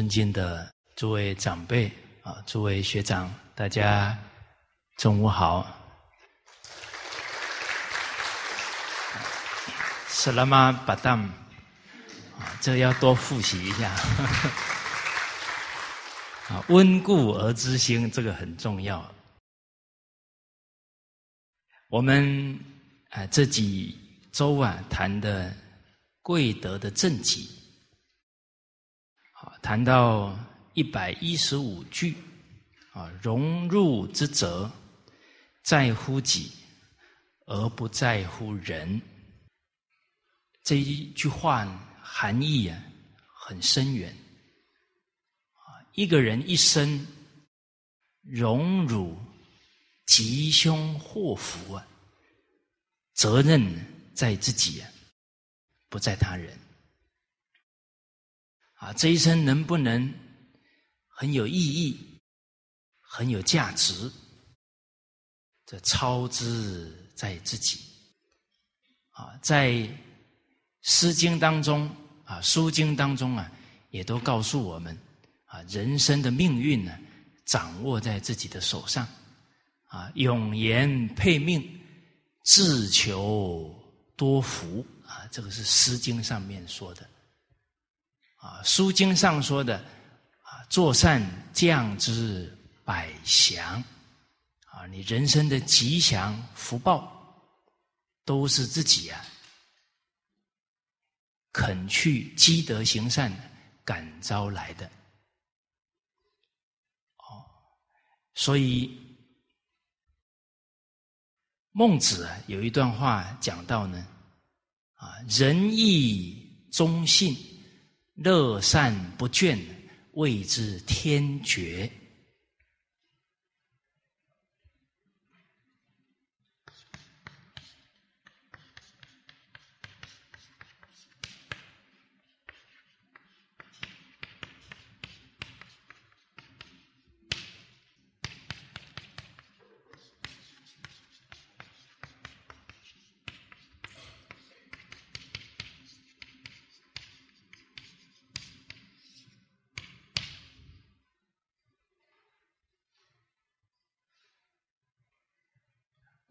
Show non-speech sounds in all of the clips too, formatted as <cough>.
尊敬的诸位长辈啊，诸位学长，大家中午好。斯拉玛巴当啊，这要多复习一下。<laughs> 啊，温故而知新，这个很重要。我们啊这几周啊谈的贵德的正己。谈到一百一十五句，啊，融入之责，在乎己而不在乎人。这一句话含义啊，很深远。啊，一个人一生荣辱吉凶祸福啊，责任在自己啊，不在他人。啊，这一生能不能很有意义、很有价值？这操之在自己。啊，在《诗经》当中啊，《书经》当中啊，也都告诉我们啊，人生的命运呢，掌握在自己的手上。啊，永言配命，自求多福。啊，这个是《诗经》上面说的。啊，《书经》上说的啊，做善降之百祥，啊，你人生的吉祥福报都是自己啊，肯去积德行善感召来的。哦，所以孟子啊有一段话讲到呢，啊，仁义忠信。乐善不倦，谓之天觉。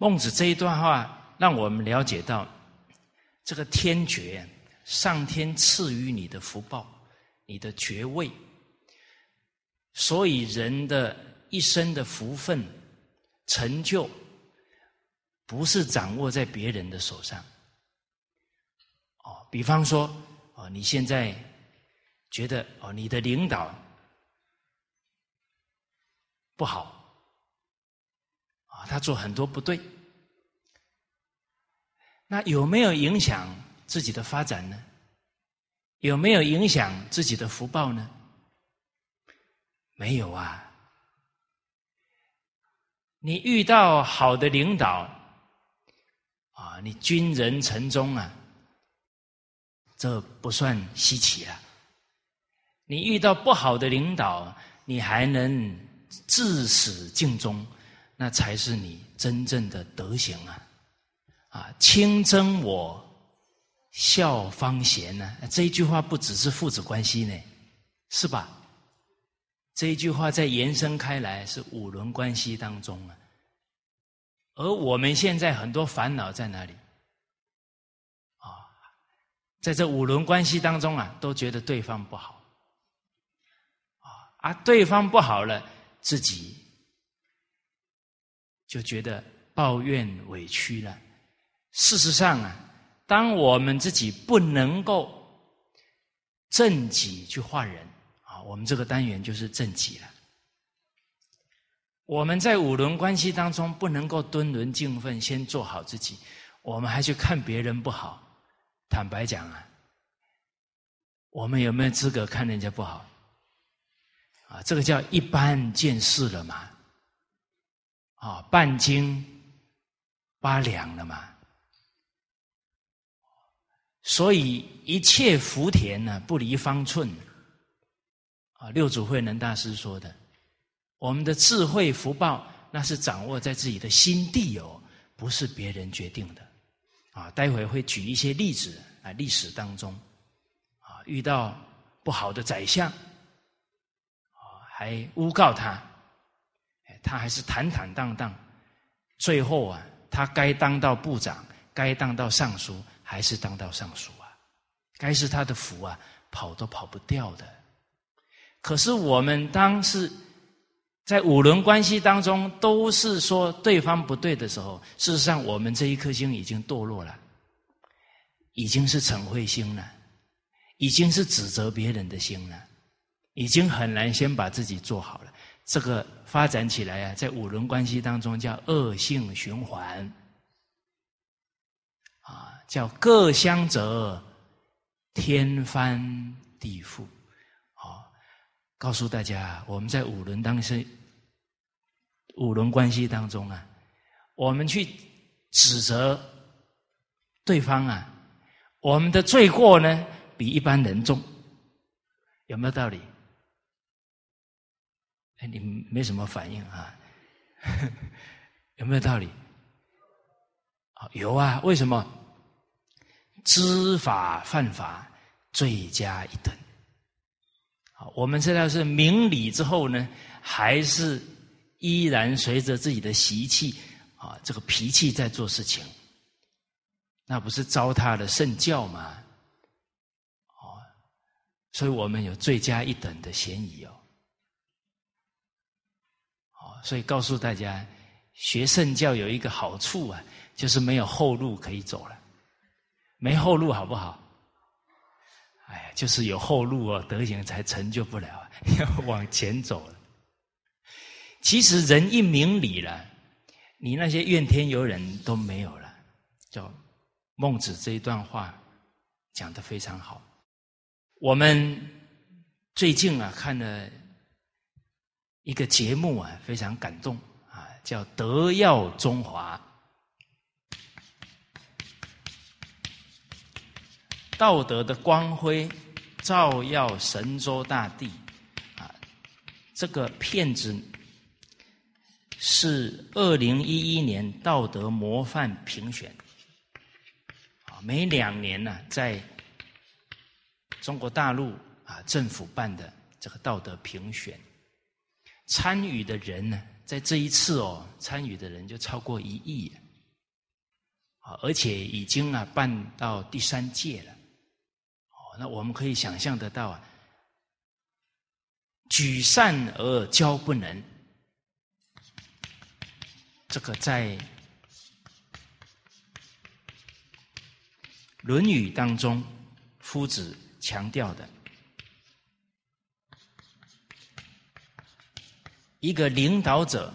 孟子这一段话，让我们了解到，这个天爵，上天赐予你的福报，你的爵位，所以人的一生的福分、成就，不是掌握在别人的手上。哦，比方说，哦，你现在觉得哦，你的领导不好。他做很多不对，那有没有影响自己的发展呢？有没有影响自己的福报呢？没有啊！你遇到好的领导，啊，你军人成中啊，这不算稀奇了。你遇到不好的领导，你还能至死尽忠。那才是你真正的德行啊！啊，亲憎我，孝方贤呢？这一句话不只是父子关系呢，是吧？这一句话再延伸开来是五伦关系当中啊。而我们现在很多烦恼在哪里？啊，在这五伦关系当中啊，都觉得对方不好，啊，啊，对方不好了，自己。就觉得抱怨委屈了。事实上啊，当我们自己不能够正己去化人啊，我们这个单元就是正己了。我们在五伦关系当中不能够敦伦敬奋，先做好自己，我们还去看别人不好。坦白讲啊，我们有没有资格看人家不好？啊，这个叫一般见识了嘛。啊，半斤八两了嘛，所以一切福田呢，不离方寸。啊，六祖慧能大师说的，我们的智慧福报，那是掌握在自己的心地哦，不是别人决定的。啊，待会会举一些例子啊，历史当中，啊，遇到不好的宰相，啊还诬告他，他还是坦坦荡荡。最后啊，他该当到部长，该当到尚书，还是当到尚书啊？该是他的福啊，跑都跑不掉的。可是我们当是在五伦关系当中，都是说对方不对的时候，事实上我们这一颗心已经堕落了，已经是成灰心了，已经是指责别人的心了，已经很难先把自己做好了。这个发展起来啊，在五伦关系当中叫恶性循环，啊，叫各相则天翻地覆。好，告诉大家，我们在五伦当是，五伦关系当中啊，我们去指责对方啊，我们的罪过呢比一般人重，有没有道理？哎，你没什么反应啊？<laughs> 有没有道理？有啊。为什么？知法犯法，罪加一等。好，我们知道是明理之后呢，还是依然随着自己的习气啊，这个脾气在做事情，那不是糟蹋了圣教吗？哦，所以我们有罪加一等的嫌疑哦。所以告诉大家，学圣教有一个好处啊，就是没有后路可以走了。没后路好不好？哎呀，就是有后路哦，德行才成就不了，要 <laughs> 往前走了。其实人一明理了，你那些怨天尤人都没有了。叫孟子这一段话讲的非常好。我们最近啊看了。一个节目啊，非常感动啊，叫《德耀中华》，道德的光辉照耀神州大地啊。这个片子是二零一一年道德模范评选啊，每两年呢，在中国大陆啊政府办的这个道德评选。参与的人呢，在这一次哦，参与的人就超过一亿，啊，而且已经啊办到第三届了，哦，那我们可以想象得到啊，举善而教不能，这个在《论语》当中，夫子强调的。一个领导者，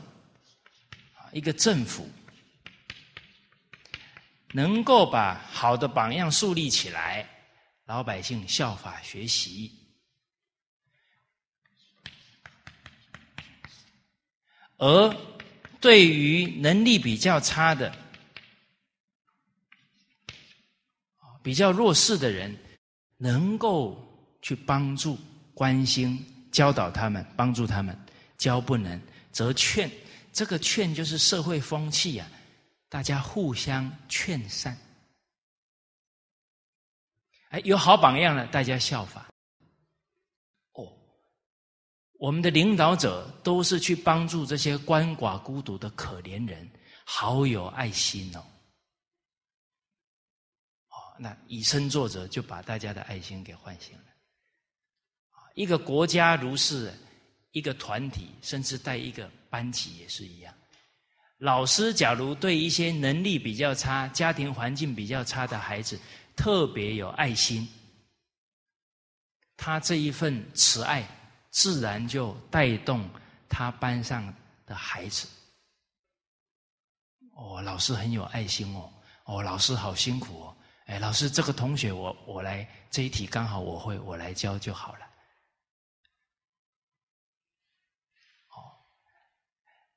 一个政府，能够把好的榜样树立起来，老百姓效法学习；而对于能力比较差的、比较弱势的人，能够去帮助、关心、教导他们，帮助他们。教不能，则劝。这个劝就是社会风气呀，大家互相劝善。哎，有好榜样了，大家效法。哦，我们的领导者都是去帮助这些鳏寡孤独的可怜人，好有爱心哦。哦，那以身作则，就把大家的爱心给唤醒了。一个国家如是。一个团体，甚至带一个班级也是一样。老师假如对一些能力比较差、家庭环境比较差的孩子特别有爱心，他这一份慈爱自然就带动他班上的孩子。哦，老师很有爱心哦。哦，老师好辛苦哦。哎，老师这个同学我我来这一题刚好我会，我来教就好了。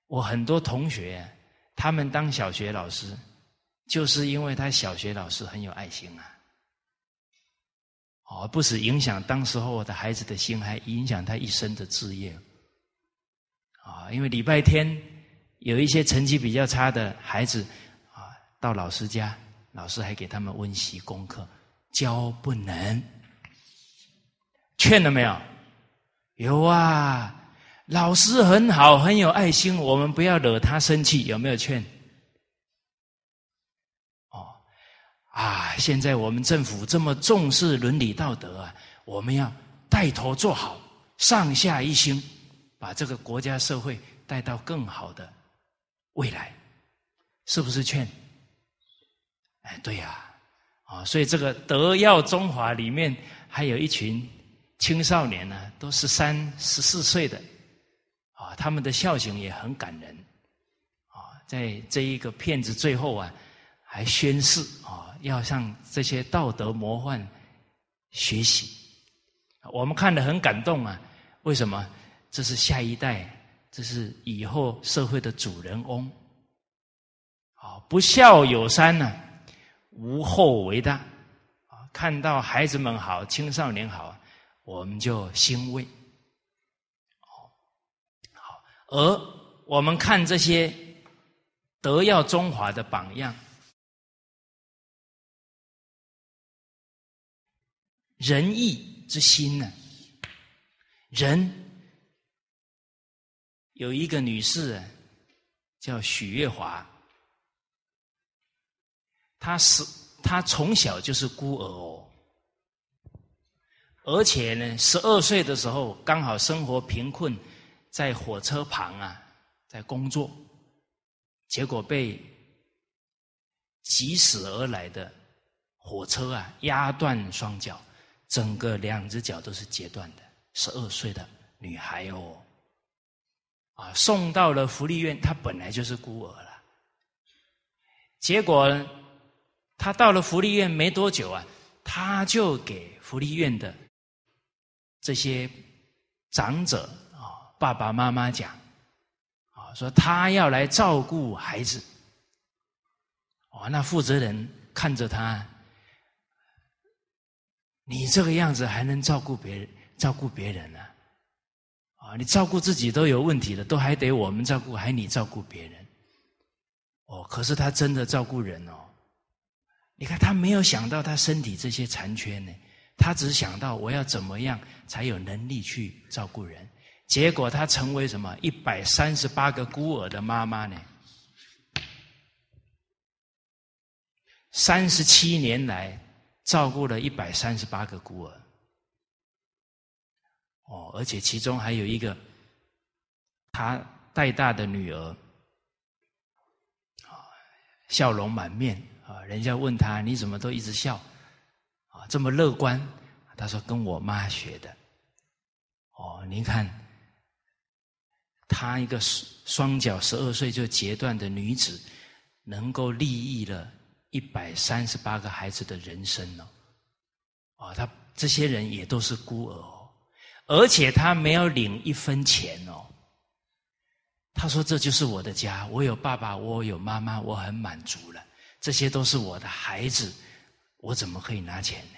我很多同学，他们当小学老师，就是因为他小学老师很有爱心啊。哦，不止影响当时候我的孩子的心，还影响他一生的志业。啊，因为礼拜天有一些成绩比较差的孩子啊，到老师家，老师还给他们温习功课，教不能，劝了没有？有啊。老师很好，很有爱心，我们不要惹他生气，有没有劝？哦，啊，现在我们政府这么重视伦理道德啊，我们要带头做好，上下一心，把这个国家社会带到更好的未来，是不是劝？哎，对呀，啊，所以这个德耀中华里面还有一群青少年呢，都十三、十四岁的。啊，他们的孝行也很感人，啊，在这一个片子最后啊，还宣誓啊，要向这些道德模范学习。我们看了很感动啊，为什么？这是下一代，这是以后社会的主人翁。啊，不孝有三呢，无后为大。啊，看到孩子们好，青少年好，我们就欣慰。而我们看这些德耀中华的榜样，仁义之心呢？人有一个女士叫许月华，她是她从小就是孤儿哦，而且呢，十二岁的时候刚好生活贫困。在火车旁啊，在工作，结果被疾驶而来的火车啊压断双脚，整个两只脚都是截断的。十二岁的女孩哦，啊，送到了福利院。她本来就是孤儿了，结果她到了福利院没多久啊，她就给福利院的这些长者。爸爸妈妈讲，啊，说他要来照顾孩子，哦，那负责人看着他，你这个样子还能照顾别人？照顾别人呢？啊，你照顾自己都有问题了，都还得我们照顾，还你照顾别人？哦，可是他真的照顾人哦。你看他没有想到他身体这些残缺呢，他只想到我要怎么样才有能力去照顾人。结果，她成为什么？一百三十八个孤儿的妈妈呢？三十七年来，照顾了一百三十八个孤儿。哦，而且其中还有一个她带大的女儿，啊，笑容满面啊！人家问他：“你怎么都一直笑？啊，这么乐观？”他说：“跟我妈学的。”哦，您看。她一个双脚十二岁就截断的女子，能够利益了一百三十八个孩子的人生哦，啊，他这些人也都是孤儿哦，而且他没有领一分钱哦。他说：“这就是我的家，我有爸爸，我有妈妈，我很满足了。这些都是我的孩子，我怎么可以拿钱呢？”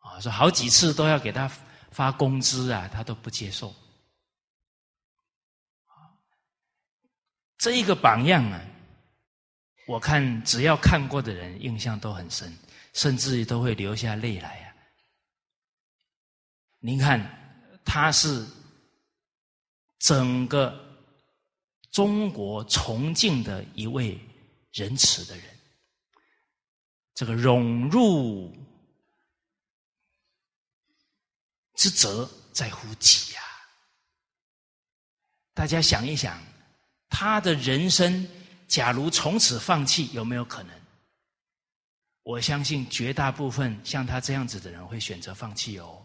啊，说好几次都要给他发工资啊，他都不接受。这一个榜样啊，我看只要看过的人印象都很深，甚至都会流下泪来啊。您看，他是整个中国崇敬的一位仁慈的人，这个融入之责在乎己呀。大家想一想。他的人生，假如从此放弃，有没有可能？我相信绝大部分像他这样子的人会选择放弃哦。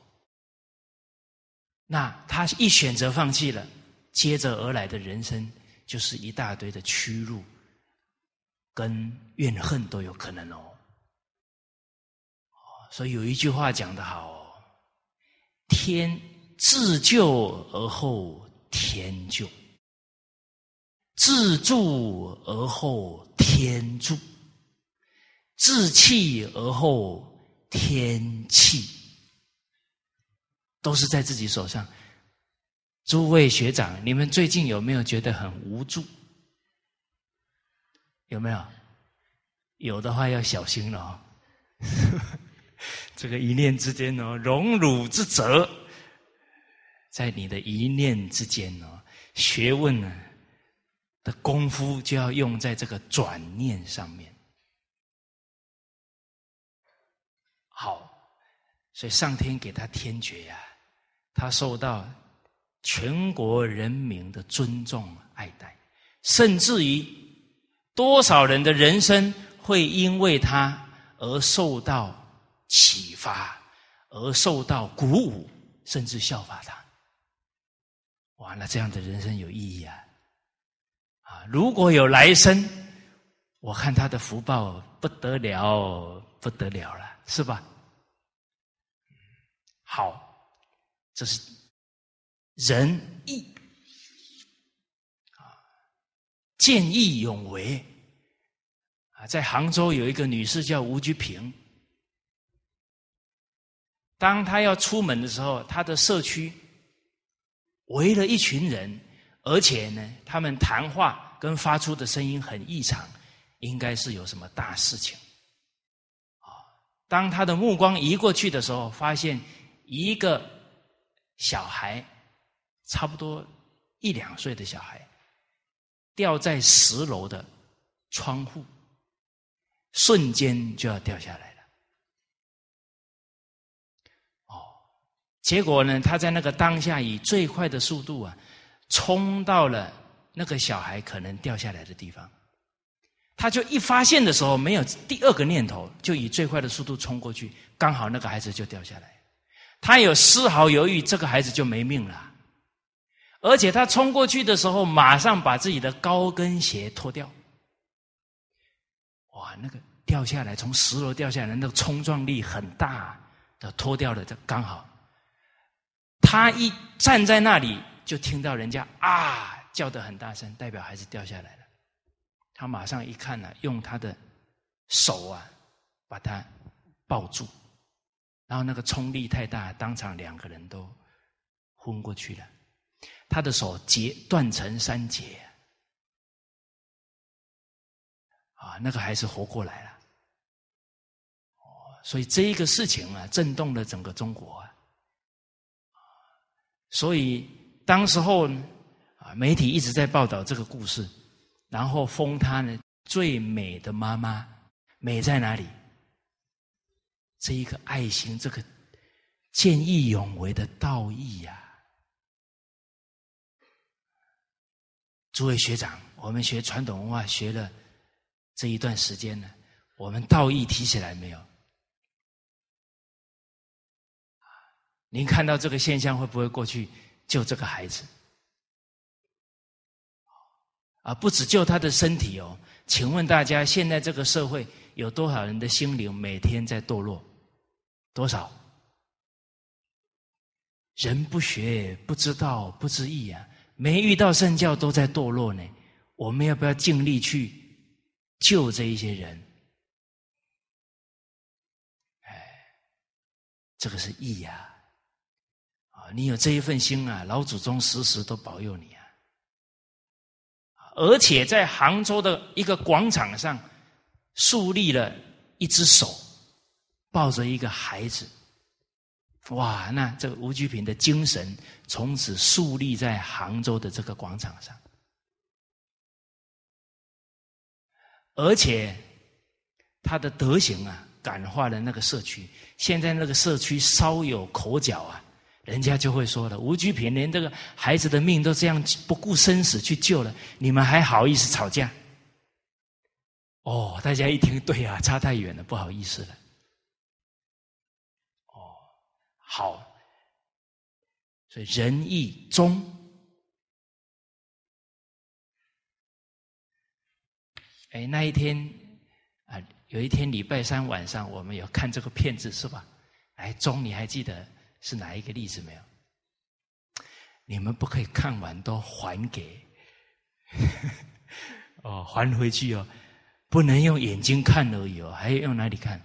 那他一选择放弃了，接着而来的人生就是一大堆的屈辱、跟怨恨都有可能哦。所以有一句话讲得好：“天自救而后天救。”自助而后天助，自弃而后天弃，都是在自己手上。诸位学长，你们最近有没有觉得很无助？有没有？有的话要小心了哦。<laughs> 这个一念之间哦，荣辱之责，在你的一念之间哦，学问呢的功夫就要用在这个转念上面。好，所以上天给他天爵呀，他受到全国人民的尊重爱戴，甚至于多少人的人生会因为他而受到启发，而受到鼓舞，甚至效法他。哇，那这样的人生有意义啊！如果有来生，我看他的福报不得了，不得了了，是吧？好，这是仁义啊，见义勇为啊。在杭州有一个女士叫吴菊萍，当她要出门的时候，她的社区。围了一群人，而且呢，他们谈话跟发出的声音很异常，应该是有什么大事情。啊，当他的目光移过去的时候，发现一个小孩，差不多一两岁的小孩，掉在十楼的窗户，瞬间就要掉下来了。哦。结果呢？他在那个当下以最快的速度啊，冲到了那个小孩可能掉下来的地方。他就一发现的时候，没有第二个念头，就以最快的速度冲过去，刚好那个孩子就掉下来。他有丝毫犹豫，这个孩子就没命了。而且他冲过去的时候，马上把自己的高跟鞋脱掉。哇，那个掉下来，从十楼掉下来，那个冲撞力很大的，脱掉了，这刚好。他一站在那里，就听到人家啊叫的很大声，代表孩子掉下来了。他马上一看呢，用他的手啊把他抱住，然后那个冲力太大，当场两个人都昏过去了。他的手截断成三截，啊，那个孩子活过来了。哦，所以这一个事情啊，震动了整个中国啊。所以，当时候，媒体一直在报道这个故事，然后封她呢最美的妈妈，美在哪里？这一个爱心，这个见义勇为的道义呀！诸位学长，我们学传统文化学了这一段时间呢，我们道义提起来没有？您看到这个现象，会不会过去救这个孩子？啊，不只救他的身体哦。请问大家，现在这个社会有多少人的心灵每天在堕落？多少？人不学不知道不知义啊！没遇到圣教都在堕落呢。我们要不要尽力去救这一些人？哎，这个是义呀！啊你有这一份心啊，老祖宗时时都保佑你！而且在杭州的一个广场上，树立了一只手，抱着一个孩子。哇，那这个吴菊平的精神从此树立在杭州的这个广场上，而且他的德行啊，感化了那个社区。现在那个社区稍有口角啊。人家就会说了：“吴菊萍连这个孩子的命都这样不顾生死去救了，你们还好意思吵架？”哦，大家一听，对啊，差太远了，不好意思了。哦，好，所以仁义忠。哎，那一天啊，有一天礼拜三晚上，我们有看这个片子是吧？哎，忠，你还记得？是哪一个例子没有？你们不可以看完都还给 <laughs> 哦，还回去哦，不能用眼睛看而已哦，还要用哪里看？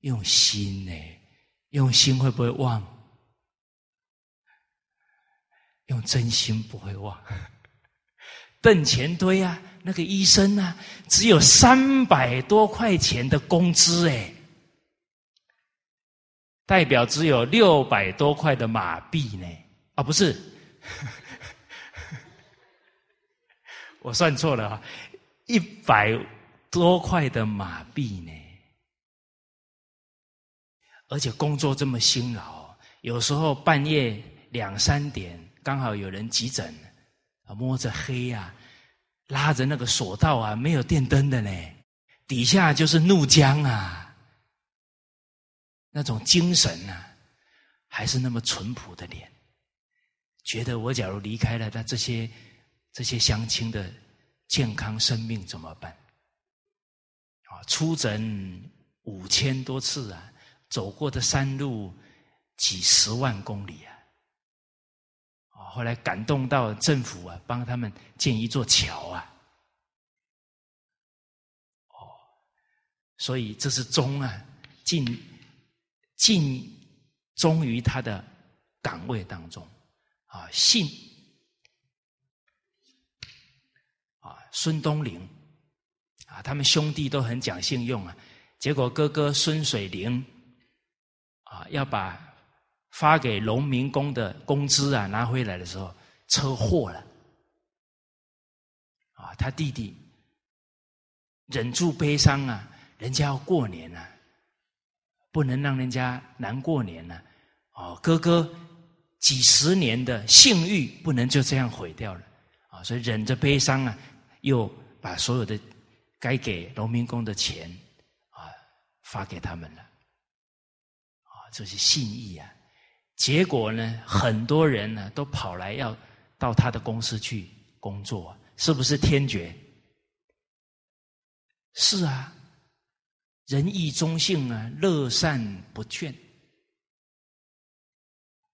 用心呢？用心会不会忘？用真心不会忘。邓前堆啊，那个医生啊，只有三百多块钱的工资哎。代表只有六百多块的马币呢？啊，不是，<laughs> 我算错了啊，一百多块的马币呢。而且工作这么辛劳，有时候半夜两三点，刚好有人急诊，摸着黑啊，拉着那个索道啊，没有电灯的呢，底下就是怒江啊，那种精神啊，还是那么淳朴的脸，觉得我假如离开了他这些这些乡亲的健康生命怎么办？啊，出诊五千多次啊。走过的山路几十万公里啊！啊，后来感动到政府啊，帮他们建一座桥啊！哦，所以这是忠啊，尽尽忠于他的岗位当中啊，信啊，孙东林啊，他们兄弟都很讲信用啊，结果哥哥孙水灵。啊，要把发给农民工的工资啊拿回来的时候，车祸了。啊，他弟弟忍住悲伤啊，人家要过年啊，不能让人家难过年呢。哦，哥哥几十年的信誉不能就这样毁掉了。啊，所以忍着悲伤啊，又把所有的该给农民工的钱啊发给他们了啊。这是信义啊！结果呢，很多人呢都跑来要到他的公司去工作，是不是天爵？是啊，仁义忠信啊，乐善不倦。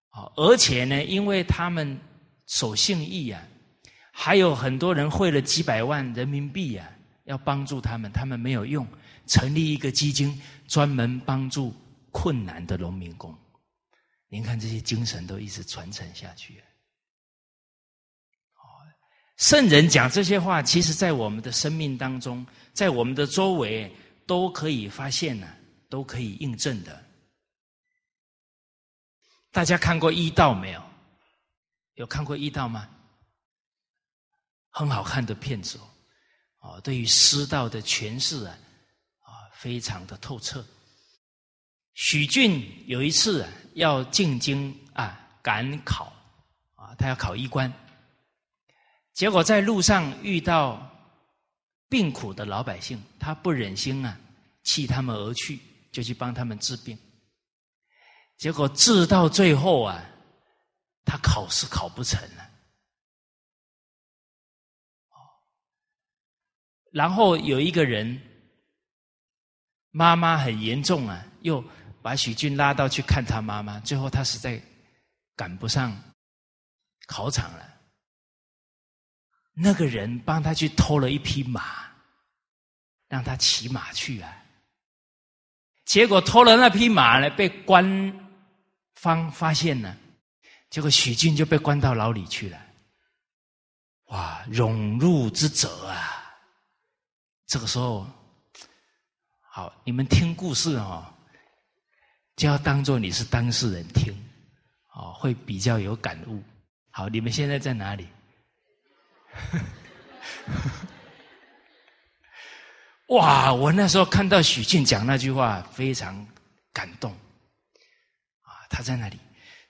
好，而且呢，因为他们守信义啊，还有很多人汇了几百万人民币啊，要帮助他们，他们没有用，成立一个基金，专门帮助。困难的农民工，您看这些精神都一直传承下去。哦，圣人讲这些话，其实在我们的生命当中，在我们的周围都可以发现呢，都可以印证的。大家看过《医道》没有？有看过《医道》吗？很好看的片子哦，哦，对于师道的诠释啊，啊，非常的透彻。许俊有一次啊要进京啊赶考啊，他要考医官，结果在路上遇到病苦的老百姓，他不忍心啊弃他们而去，就去帮他们治病。结果治到最后啊，他考试考不成了。然后有一个人妈妈很严重啊，又。把许俊拉到去看他妈妈，最后他实在赶不上考场了。那个人帮他去偷了一匹马，让他骑马去啊。结果偷了那匹马呢，被官方发现了，结果许俊就被关到牢里去了。哇，荣辱之责啊！这个时候，好，你们听故事哦。就要当做你是当事人听，哦，会比较有感悟。好，你们现在在哪里？<laughs> 哇！我那时候看到许庆讲那句话，非常感动。啊，他在那里，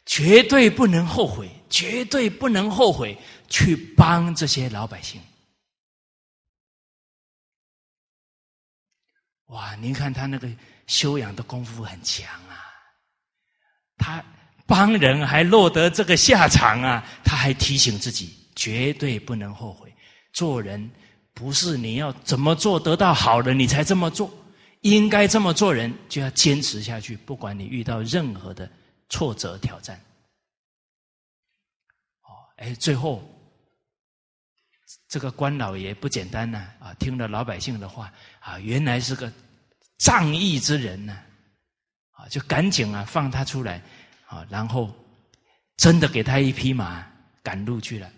绝对不能后悔，绝对不能后悔去帮这些老百姓。哇！您看他那个修养的功夫很强啊。他帮人还落得这个下场啊！他还提醒自己，绝对不能后悔。做人不是你要怎么做得到好的你才这么做，应该这么做人就要坚持下去，不管你遇到任何的挫折挑战。哦，哎，最后这个官老爷不简单呐！啊，听了老百姓的话啊，原来是个仗义之人呢。啊，就赶紧啊放他出来，啊，然后真的给他一匹马赶路去了。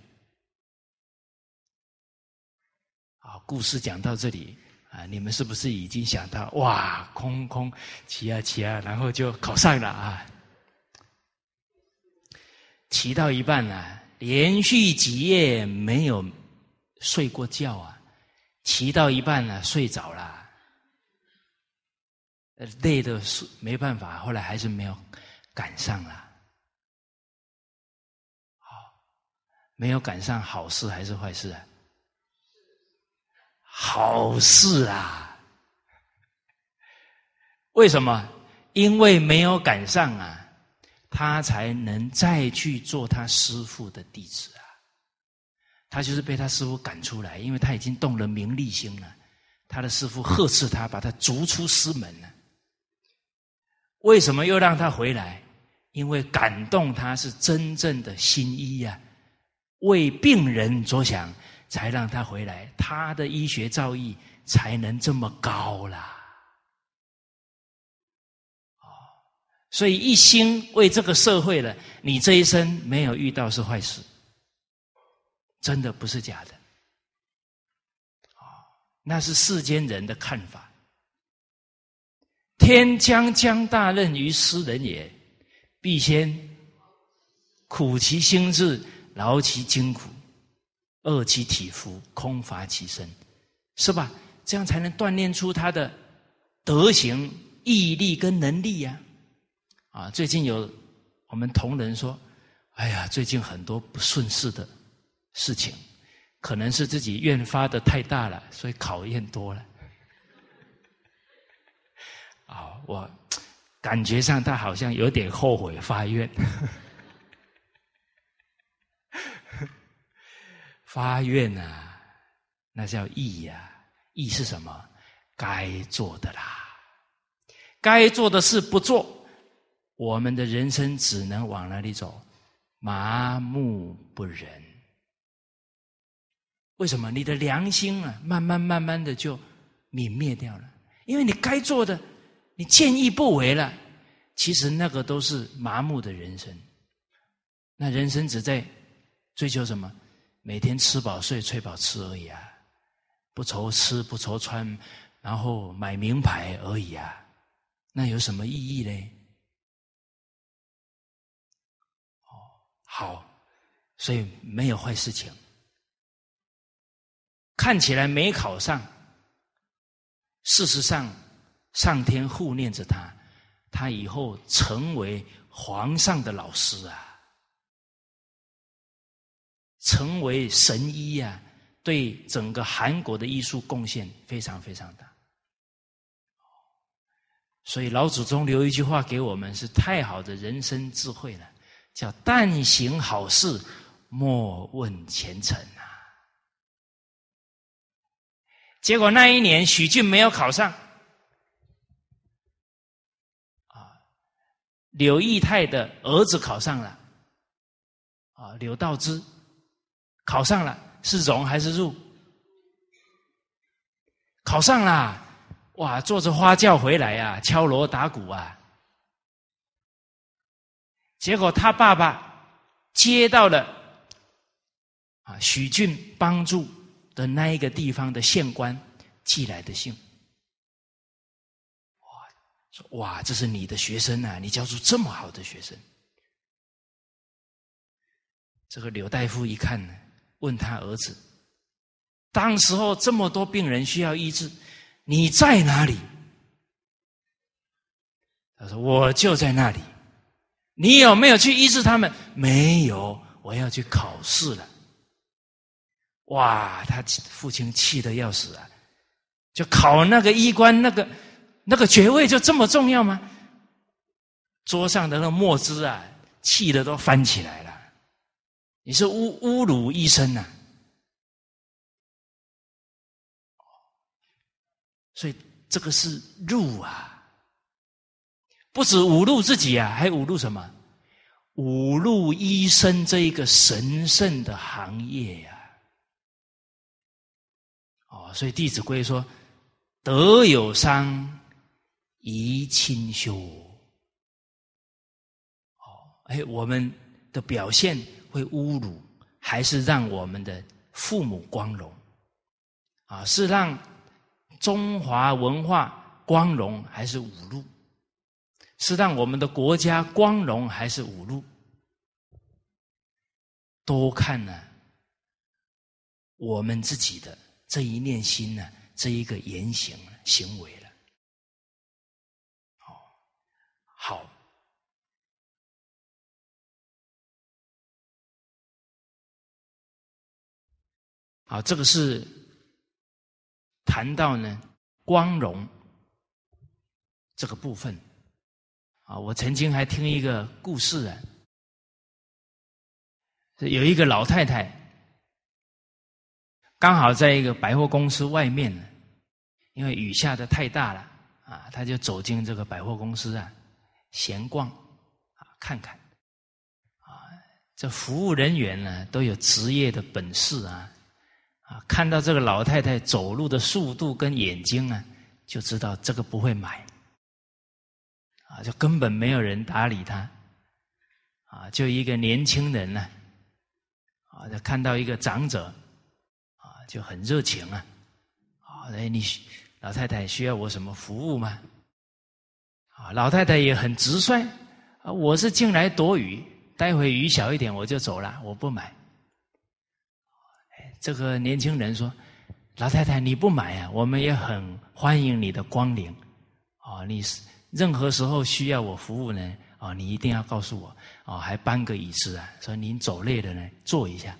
故事讲到这里啊，你们是不是已经想到哇，空空骑啊骑啊，然后就考上了啊？骑到一半呢，连续几夜没有睡过觉啊，骑到一半呢，睡着了，累的是没办法，后来还是没有赶上了。好，没有赶上，好事还是坏事啊？好事啊！为什么？因为没有赶上啊，他才能再去做他师父的弟子啊。他就是被他师父赶出来，因为他已经动了名利心了。他的师父呵斥他，把他逐出师门了。为什么又让他回来？因为感动他是真正的心医呀，为病人着想。才让他回来，他的医学造诣才能这么高啦。哦，所以一心为这个社会了，你这一生没有遇到是坏事，真的不是假的。哦，那是世间人的看法。天将降大任于斯人也，必先苦其心志，劳其筋骨。饿其体肤，空乏其身，是吧？这样才能锻炼出他的德行、毅力跟能力呀！啊，最近有我们同仁说：“哎呀，最近很多不顺势的事情，可能是自己愿发的太大了，所以考验多了。”啊，我感觉上他好像有点后悔发愿。发愿啊，那叫义呀！义是什么？该做的啦，该做的事不做，我们的人生只能往哪里走？麻木不仁。为什么？你的良心啊，慢慢慢慢的就泯灭掉了。因为你该做的，你见义不为了，其实那个都是麻木的人生。那人生只在追求什么？每天吃饱睡，睡饱吃而已啊，不愁吃不愁穿，然后买名牌而已啊，那有什么意义呢？哦，好，所以没有坏事情。看起来没考上，事实上上天护念着他，他以后成为皇上的老师啊。成为神医呀，对整个韩国的医术贡献非常非常大。所以老祖宗留一句话给我们，是太好的人生智慧了，叫“但行好事，莫问前程”啊。结果那一年许俊没有考上，啊，柳义泰的儿子考上了，啊，柳道之。考上了是荣还是入？考上了，哇！坐着花轿回来呀，敲锣打鼓啊。结果他爸爸接到了啊许俊帮助的那一个地方的县官寄来的信，哇！说哇，这是你的学生啊，你教出这么好的学生。这个柳大夫一看呢。问他儿子：“当时候这么多病人需要医治，你在哪里？”他说：“我就在那里。”你有没有去医治他们？没有，我要去考试了。哇，他父亲气得要死啊！就考那个医官，那个那个爵位就这么重要吗？桌上的那墨汁啊，气得都翻起来了。你是侮侮辱医生呐！所以这个是辱啊，不止侮辱自己啊，还侮辱什么？侮辱医生这一个神圣的行业呀！哦，所以《弟子规》说：“德有伤，贻亲羞。”哦，哎，我们的表现。会侮辱，还是让我们的父母光荣？啊，是让中华文化光荣还是五路？是让我们的国家光荣还是五路？多看呢，我们自己的这一念心呢，这一个言行行为了。好，好，好，这个是谈到呢光荣这个部分啊。我曾经还听一个故事啊。有一个老太太，刚好在一个百货公司外面呢，因为雨下的太大了啊，她就走进这个百货公司啊，闲逛啊，看看啊，这服务人员呢都有职业的本事啊啊，看到这个老太太走路的速度跟眼睛啊，就知道这个不会买啊，就根本没有人搭理她啊，就一个年轻人呢。啊，就看到一个长者，啊，就很热情啊，啊，哎，你老太太需要我什么服务吗？啊，老太太也很直率，啊，我是进来躲雨，待会雨小一点我就走了，我不买。这个年轻人说：“老太太，你不买啊，我们也很欢迎你的光临，啊，你任何时候需要我服务呢？”哦，你一定要告诉我哦，还搬个椅子啊，说您走累了呢，坐一下。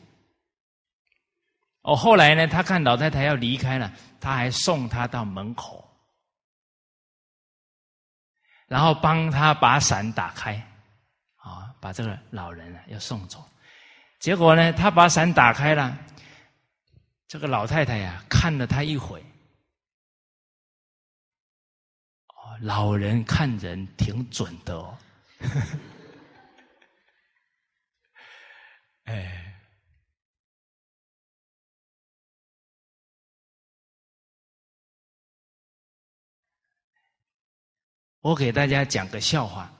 哦，后来呢，他看老太太要离开了，他还送她到门口，然后帮他把伞打开，啊，把这个老人啊要送走。结果呢，他把伞打开了，这个老太太呀看了他一会，哦，老人看人挺准的哦。<laughs> 哎，我给大家讲个笑话。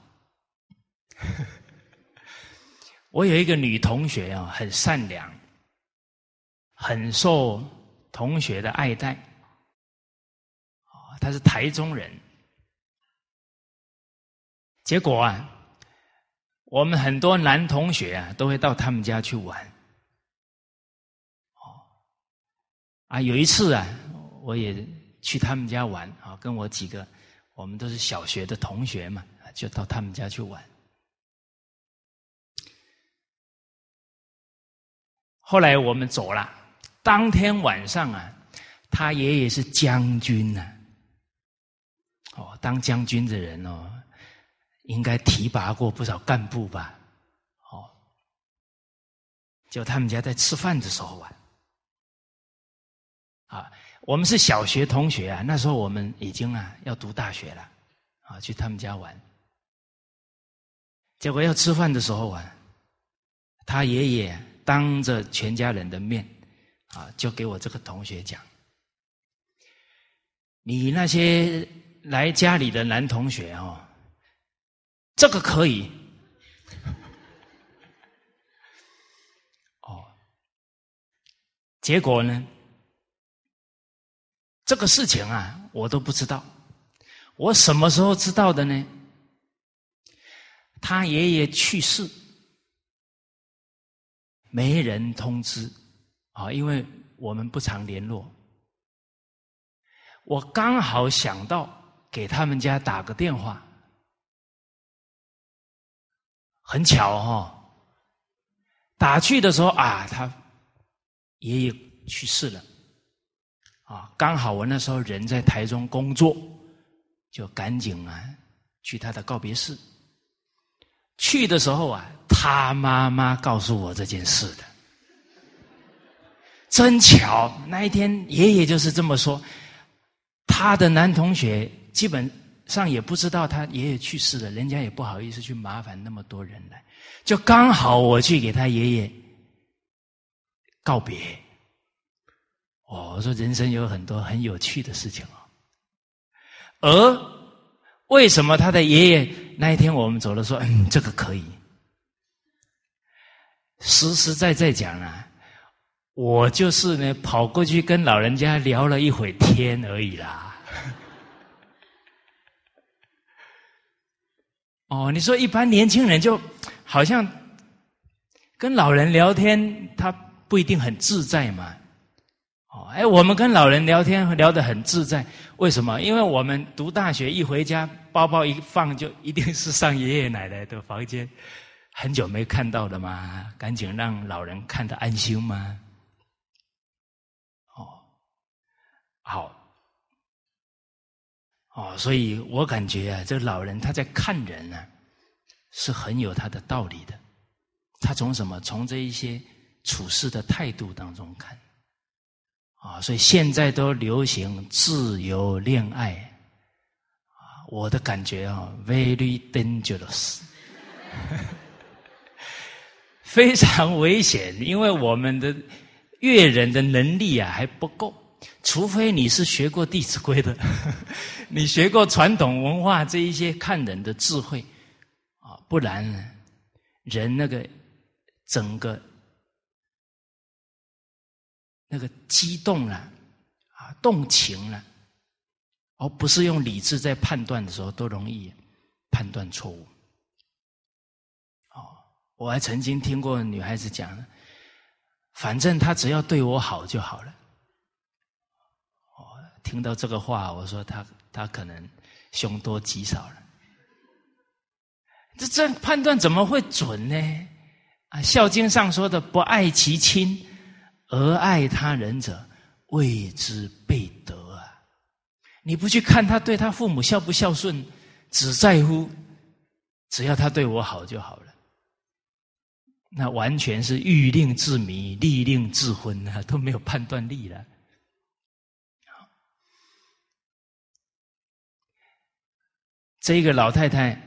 <laughs> 我有一个女同学啊，很善良，很受同学的爱戴。他是台中人。结果啊，我们很多男同学啊，都会到他们家去玩。啊，有一次啊，我也去他们家玩啊，跟我几个，我们都是小学的同学嘛，就到他们家去玩。后来我们走了，当天晚上啊，他爷爷是将军呐，哦，当将军的人哦。应该提拔过不少干部吧？哦，就他们家在吃饭的时候玩，啊，我们是小学同学啊，那时候我们已经啊要读大学了，啊，去他们家玩，结果要吃饭的时候啊，他爷爷当着全家人的面啊，就给我这个同学讲：“你那些来家里的男同学哦。”这个可以，哦，结果呢？这个事情啊，我都不知道。我什么时候知道的呢？他爷爷去世，没人通知啊，因为我们不常联络。我刚好想到给他们家打个电话。很巧哈，打去的时候啊，他爷爷去世了，啊，刚好我那时候人在台中工作，就赶紧啊去他的告别式。去的时候啊，他妈妈告诉我这件事的，真巧，那一天爷爷就是这么说，他的男同学基本。上也不知道他爷爷去世了，人家也不好意思去麻烦那么多人来，就刚好我去给他爷爷告别。哦，我说人生有很多很有趣的事情哦。而为什么他的爷爷那一天我们走了说，嗯，这个可以，实实在在讲啊，我就是呢，跑过去跟老人家聊了一会天而已啦。<laughs> 哦，你说一般年轻人就好像跟老人聊天，他不一定很自在嘛。哦，哎，我们跟老人聊天聊得很自在，为什么？因为我们读大学一回家，包包一放就一定是上爷爷奶奶的房间，很久没看到了嘛，赶紧让老人看得安心嘛。哦，好，哦，所以我感觉啊，这老人他在看人呢，是很有他的道理的。他从什么？从这一些处事的态度当中看。啊，所以现在都流行自由恋爱，啊，我的感觉啊，very dangerous，<laughs> 非常危险，因为我们的阅人的能力啊还不够，除非你是学过《弟子规》的，<laughs> 你学过传统文化这一些看人的智慧，啊，不然呢，人那个整个。那个激动了，啊，动情了，而不是用理智在判断的时候，都容易判断错误。哦，我还曾经听过女孩子讲，反正他只要对我好就好了。听到这个话，我说他他可能凶多吉少了。这这判断怎么会准呢？啊，《孝经》上说的“不爱其亲”。而爱他人者，谓之悖德啊！你不去看他对他父母孝不孝顺，只在乎只要他对我好就好了，那完全是欲令自迷，利令自昏啊，都没有判断力了。这个老太太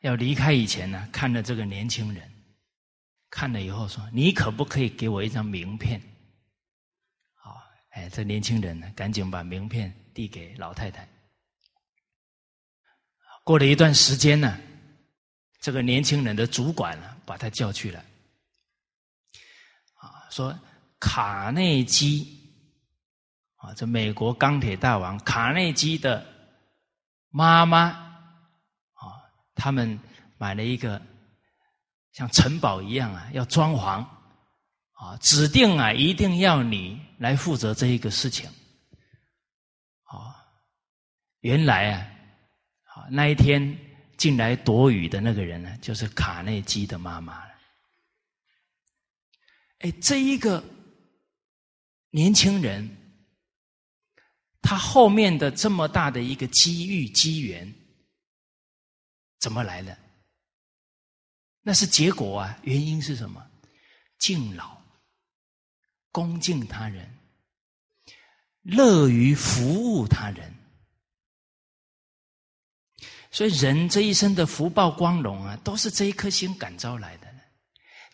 要离开以前呢，看了这个年轻人。看了以后说：“你可不可以给我一张名片？”好，哎，这年轻人呢，赶紧把名片递给老太太。过了一段时间呢，这个年轻人的主管呢，把他叫去了，啊，说卡内基，啊，这美国钢铁大王卡内基的妈妈，啊，他们买了一个。像城堡一样啊，要装潢啊，指定啊，一定要你来负责这一个事情啊。原来啊，啊那一天进来躲雨的那个人呢，就是卡内基的妈妈了。哎，这一个年轻人，他后面的这么大的一个机遇机缘，怎么来的？那是结果啊！原因是什么？敬老、恭敬他人、乐于服务他人。所以人这一生的福报光荣啊，都是这一颗心感召来的。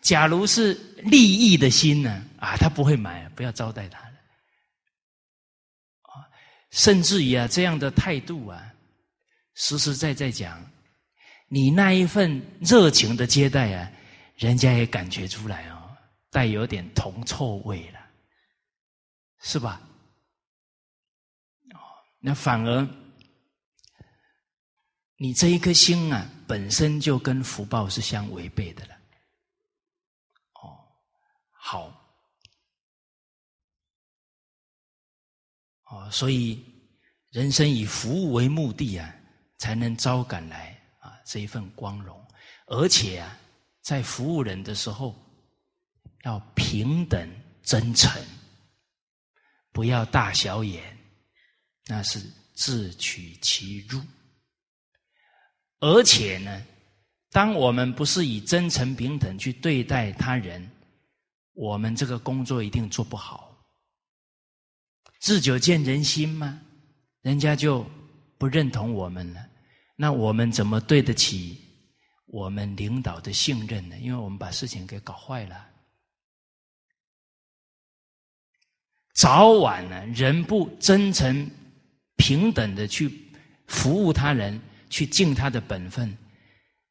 假如是利益的心呢？啊，他不会买，不要招待他。甚至于啊，这样的态度啊，实实在在讲。你那一份热情的接待啊，人家也感觉出来哦，带有点铜臭味了，是吧？哦，那反而你这一颗心啊，本身就跟福报是相违背的了。哦，好，哦，所以人生以服务为目的啊，才能招感来啊。这一份光荣，而且啊，在服务人的时候，要平等真诚，不要大小眼，那是自取其辱。而且呢，当我们不是以真诚平等去对待他人，我们这个工作一定做不好。自久见人心吗？人家就不认同我们了。那我们怎么对得起我们领导的信任呢？因为我们把事情给搞坏了。早晚呢，人不真诚、平等的去服务他人，去尽他的本分，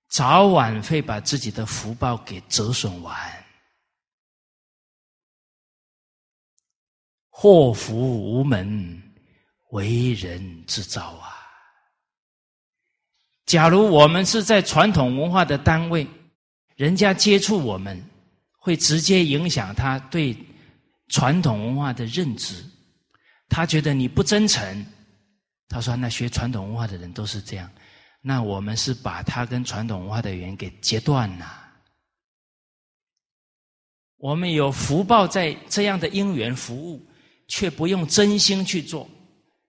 早晚会把自己的福报给折损完。祸福无门，为人之造啊！假如我们是在传统文化的单位，人家接触我们，会直接影响他对传统文化的认知。他觉得你不真诚，他说：“那学传统文化的人都是这样。”那我们是把他跟传统文化的缘给截断了。我们有福报在这样的因缘服务，却不用真心去做，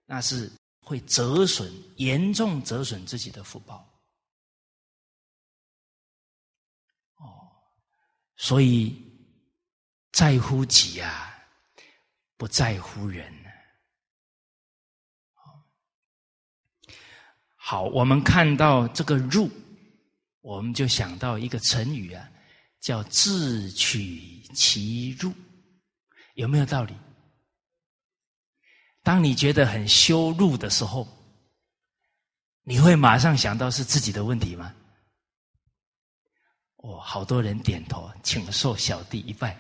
那是会折损，严重折损自己的福报。哦，所以在乎己啊，不在乎人。好，我们看到这个“入”，我们就想到一个成语啊，叫“自取其入”，有没有道理？当你觉得很羞辱的时候，你会马上想到是自己的问题吗？哦，好多人点头，请受小弟一拜。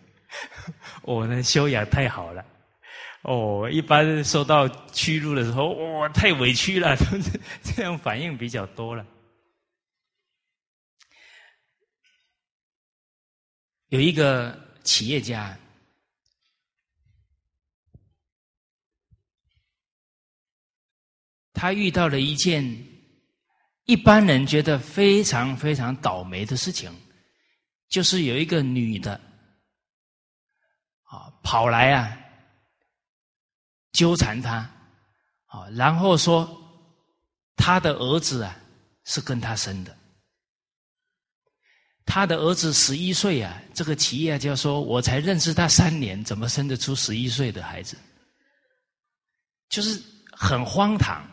<laughs> 我的修养太好了。哦，一般受到屈辱的时候，哇，太委屈了，<laughs> 这样反应比较多了。有一个企业家，他遇到了一件一般人觉得非常非常倒霉的事情，就是有一个女的啊跑来啊。纠缠他，啊，然后说他的儿子啊是跟他生的，他的儿子十一岁啊，这个企业家说：“我才认识他三年，怎么生得出十一岁的孩子？”就是很荒唐。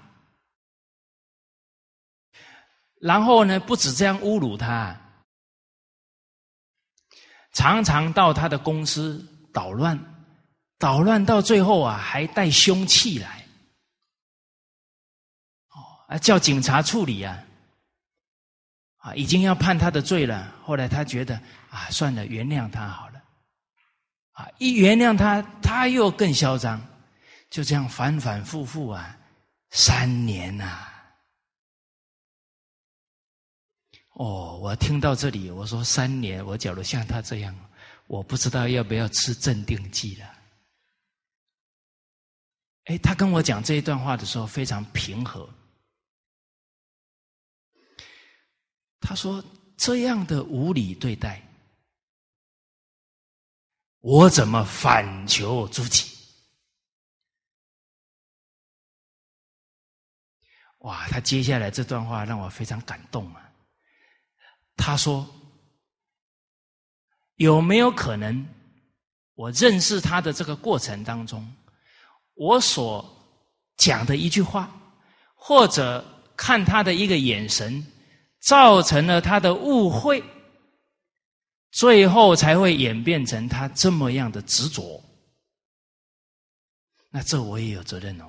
然后呢，不止这样侮辱他，常常到他的公司捣乱。捣乱到最后啊，还带凶器来，哦，啊，叫警察处理啊，啊，已经要判他的罪了。后来他觉得啊，算了，原谅他好了，啊，一原谅他，他又更嚣张，就这样反反复复啊，三年呐。哦，我听到这里，我说三年，我假如像他这样，我不知道要不要吃镇定剂了。哎，他跟我讲这一段话的时候非常平和。他说：“这样的无理对待，我怎么反求诸己？”哇！他接下来这段话让我非常感动啊。他说：“有没有可能，我认识他的这个过程当中？”我所讲的一句话，或者看他的一个眼神，造成了他的误会，最后才会演变成他这么样的执着。那这我也有责任哦。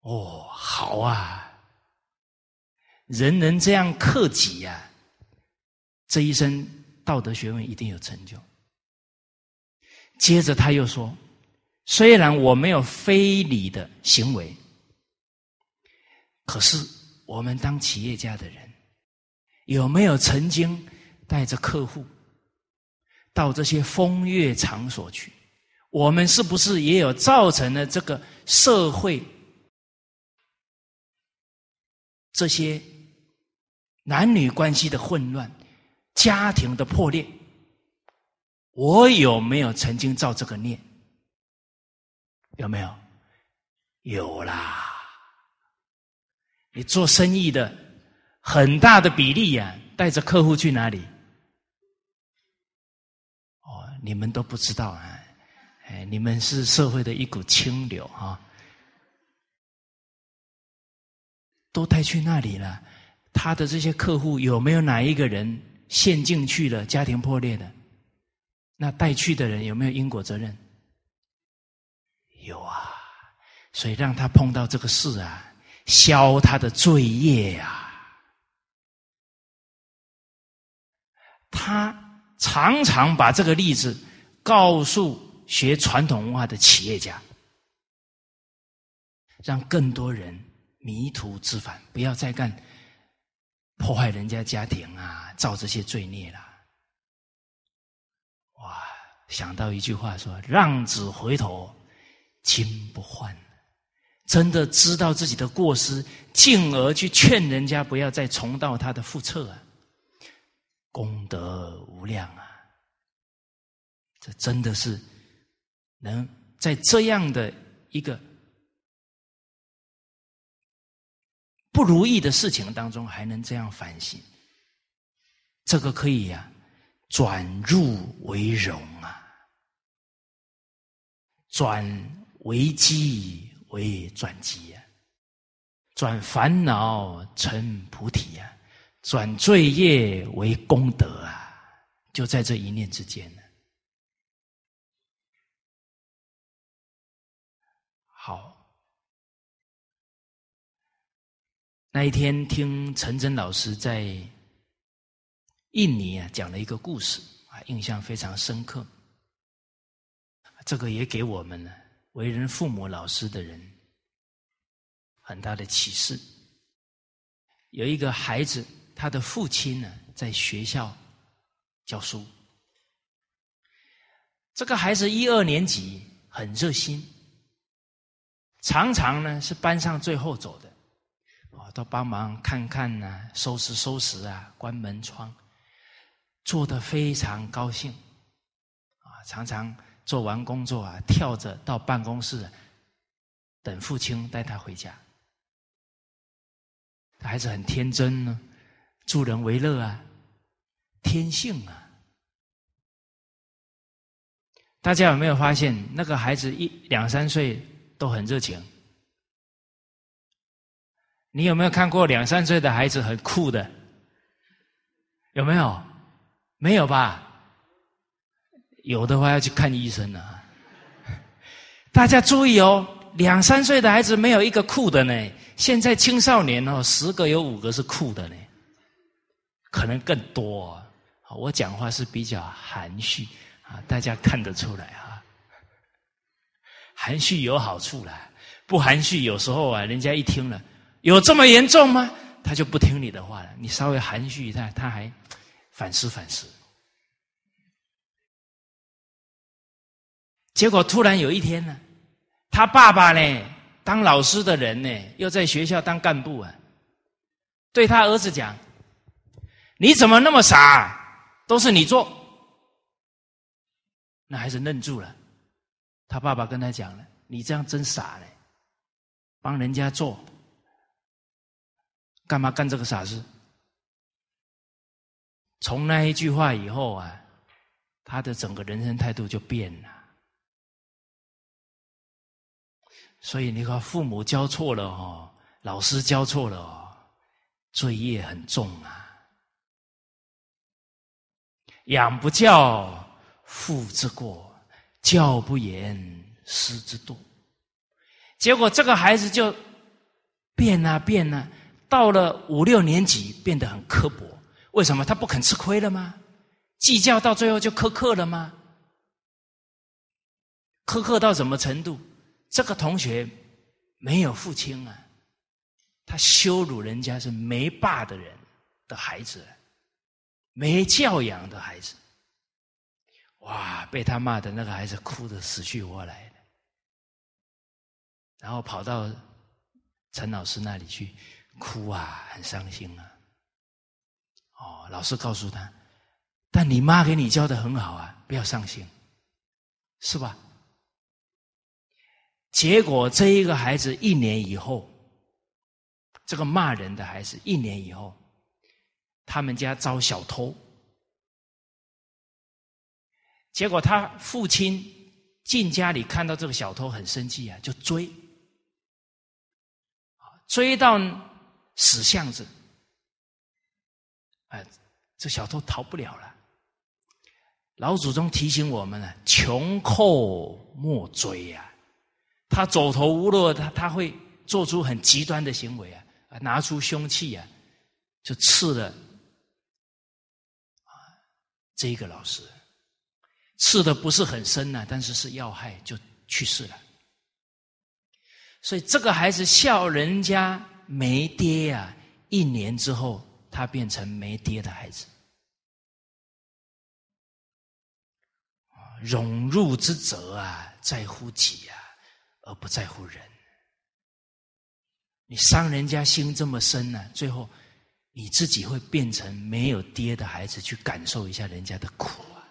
哦，好啊，人能这样克己呀，这一生道德学问一定有成就。接着他又说：“虽然我没有非礼的行为，可是我们当企业家的人，有没有曾经带着客户到这些风月场所去？我们是不是也有造成了这个社会这些男女关系的混乱、家庭的破裂？”我有没有曾经造这个孽？有没有？有啦！你做生意的很大的比例呀，带着客户去哪里？哦，你们都不知道啊！哎，你们是社会的一股清流啊，都带去那里了。他的这些客户有没有哪一个人陷进去了，家庭破裂的？那带去的人有没有因果责任？有啊，所以让他碰到这个事啊，消他的罪业呀。他常常把这个例子告诉学传统文化的企业家，让更多人迷途知返，不要再干破坏人家家庭啊，造这些罪孽了。哇，想到一句话说：“浪子回头金不换。”真的知道自己的过失，进而去劝人家不要再重蹈他的覆辙啊，功德无量啊！这真的是能在这样的一个不如意的事情当中，还能这样反省，这个可以呀，转入为荣啊，转危机。为转机呀，转烦恼成菩提呀，转罪业为功德啊，就在这一念之间呢。好，那一天听陈真老师在印尼啊讲了一个故事啊，印象非常深刻。这个也给我们呢。为人父母、老师的人，很大的启示。有一个孩子，他的父亲呢，在学校教书。这个孩子一二年级，很热心，常常呢是班上最后走的，都帮忙看看呢，收拾收拾啊，关门窗，做的非常高兴，啊，常常。做完工作啊，跳着到办公室等父亲带他回家。孩子很天真呢，助人为乐啊，天性啊。大家有没有发现，那个孩子一两三岁都很热情？你有没有看过两三岁的孩子很酷的？有没有？没有吧？有的话要去看医生了。<laughs> 大家注意哦，两三岁的孩子没有一个酷的呢。现在青少年哦，十个有五个是酷的呢，可能更多。我讲话是比较含蓄啊，大家看得出来啊。<laughs> 含蓄有好处啦，不含蓄有时候啊，人家一听了，有这么严重吗？他就不听你的话了。你稍微含蓄一下，他还反思反思。结果突然有一天呢，他爸爸呢，当老师的人呢，又在学校当干部啊，对他儿子讲：“你怎么那么傻？都是你做。”那孩子愣住了。他爸爸跟他讲了：“你这样真傻嘞，帮人家做，干嘛干这个傻事？”从那一句话以后啊，他的整个人生态度就变了。所以你看，父母教错了哦，老师教错了哦，罪业很重啊。养不教，父之过；教不严，师之惰。结果这个孩子就变啊变啊，到了五六年级变得很刻薄。为什么？他不肯吃亏了吗？计较到最后就苛刻了吗？苛刻到什么程度？这个同学没有父亲啊，他羞辱人家是没爸的人的孩子，没教养的孩子，哇！被他骂的那个孩子哭得死去活来的，然后跑到陈老师那里去哭啊，很伤心啊。哦，老师告诉他，但你妈给你教的很好啊，不要伤心，是吧？结果，这一个孩子一年以后，这个骂人的孩子一年以后，他们家遭小偷。结果他父亲进家里看到这个小偷很生气啊，就追，追到死巷子，哎，这小偷逃不了了。老祖宗提醒我们呢，穷寇莫追呀。他走投无路，他他会做出很极端的行为啊！拿出凶器啊，就刺了这个老师，刺的不是很深呐，但是是要害，就去世了。所以这个孩子笑人家没爹呀，一年之后他变成没爹的孩子。荣辱之责啊，在乎己啊，而不在乎人。你伤人家心这么深呢，最后你自己会变成没有爹的孩子，去感受一下人家的苦啊。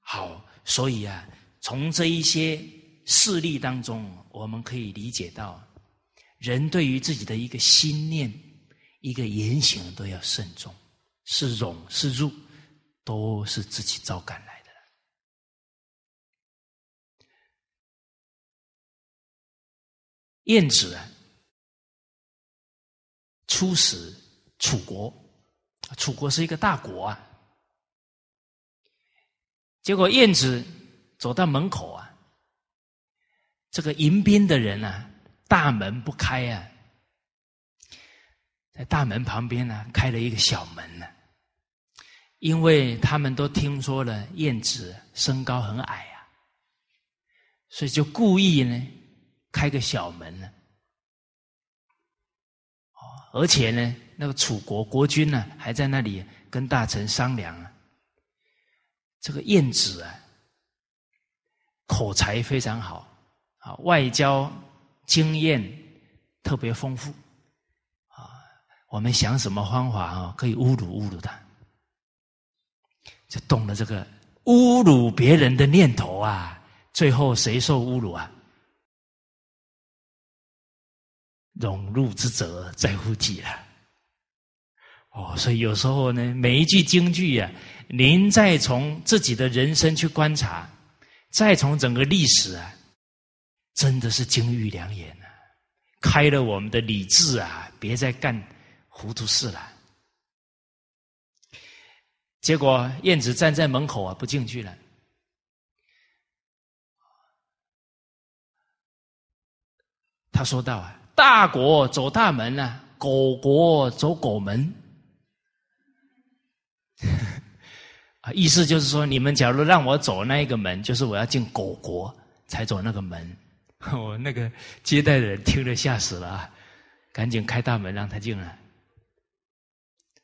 好，所以啊。从这一些事例当中，我们可以理解到，人对于自己的一个心念、一个言行都要慎重，是荣是辱，都是自己招赶来的。晏子啊，出使楚国，楚国是一个大国啊，结果晏子。走到门口啊，这个迎宾的人啊，大门不开啊，在大门旁边呢开了一个小门呢，因为他们都听说了燕子身高很矮啊，所以就故意呢开个小门呢，哦，而且呢，那个楚国国君呢还在那里跟大臣商量啊，这个燕子啊。口才非常好，啊，外交经验特别丰富，啊，我们想什么方法啊，可以侮辱侮辱他，就动了这个侮辱别人的念头啊，最后谁受侮辱啊？荣辱之责在乎己了。哦，所以有时候呢，每一句京剧呀，您再从自己的人生去观察。再从整个历史啊，真的是金玉良言啊，开了我们的理智啊，别再干糊涂事了。结果燕子站在门口啊，不进去了。他说道啊：“大国走大门啊，狗国走狗门。<laughs> ”啊，意思就是说，你们假如让我走那一个门，就是我要进狗国才走那个门。<laughs> 我那个接待的人听了吓死了，啊，赶紧开大门让他进来。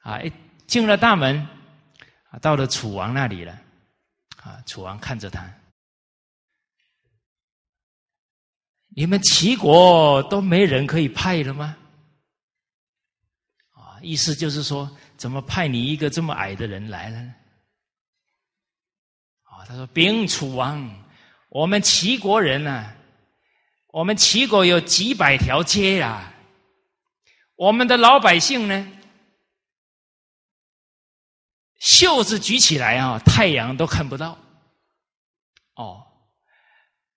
啊，一进了大门，啊，到了楚王那里了。啊，楚王看着他，你们齐国都没人可以派了吗？啊，意思就是说，怎么派你一个这么矮的人来了呢？啊他说：“禀楚王，我们齐国人呢？我们齐国有几百条街呀。我们的老百姓呢，袖子举起来啊，太阳都看不到。哦，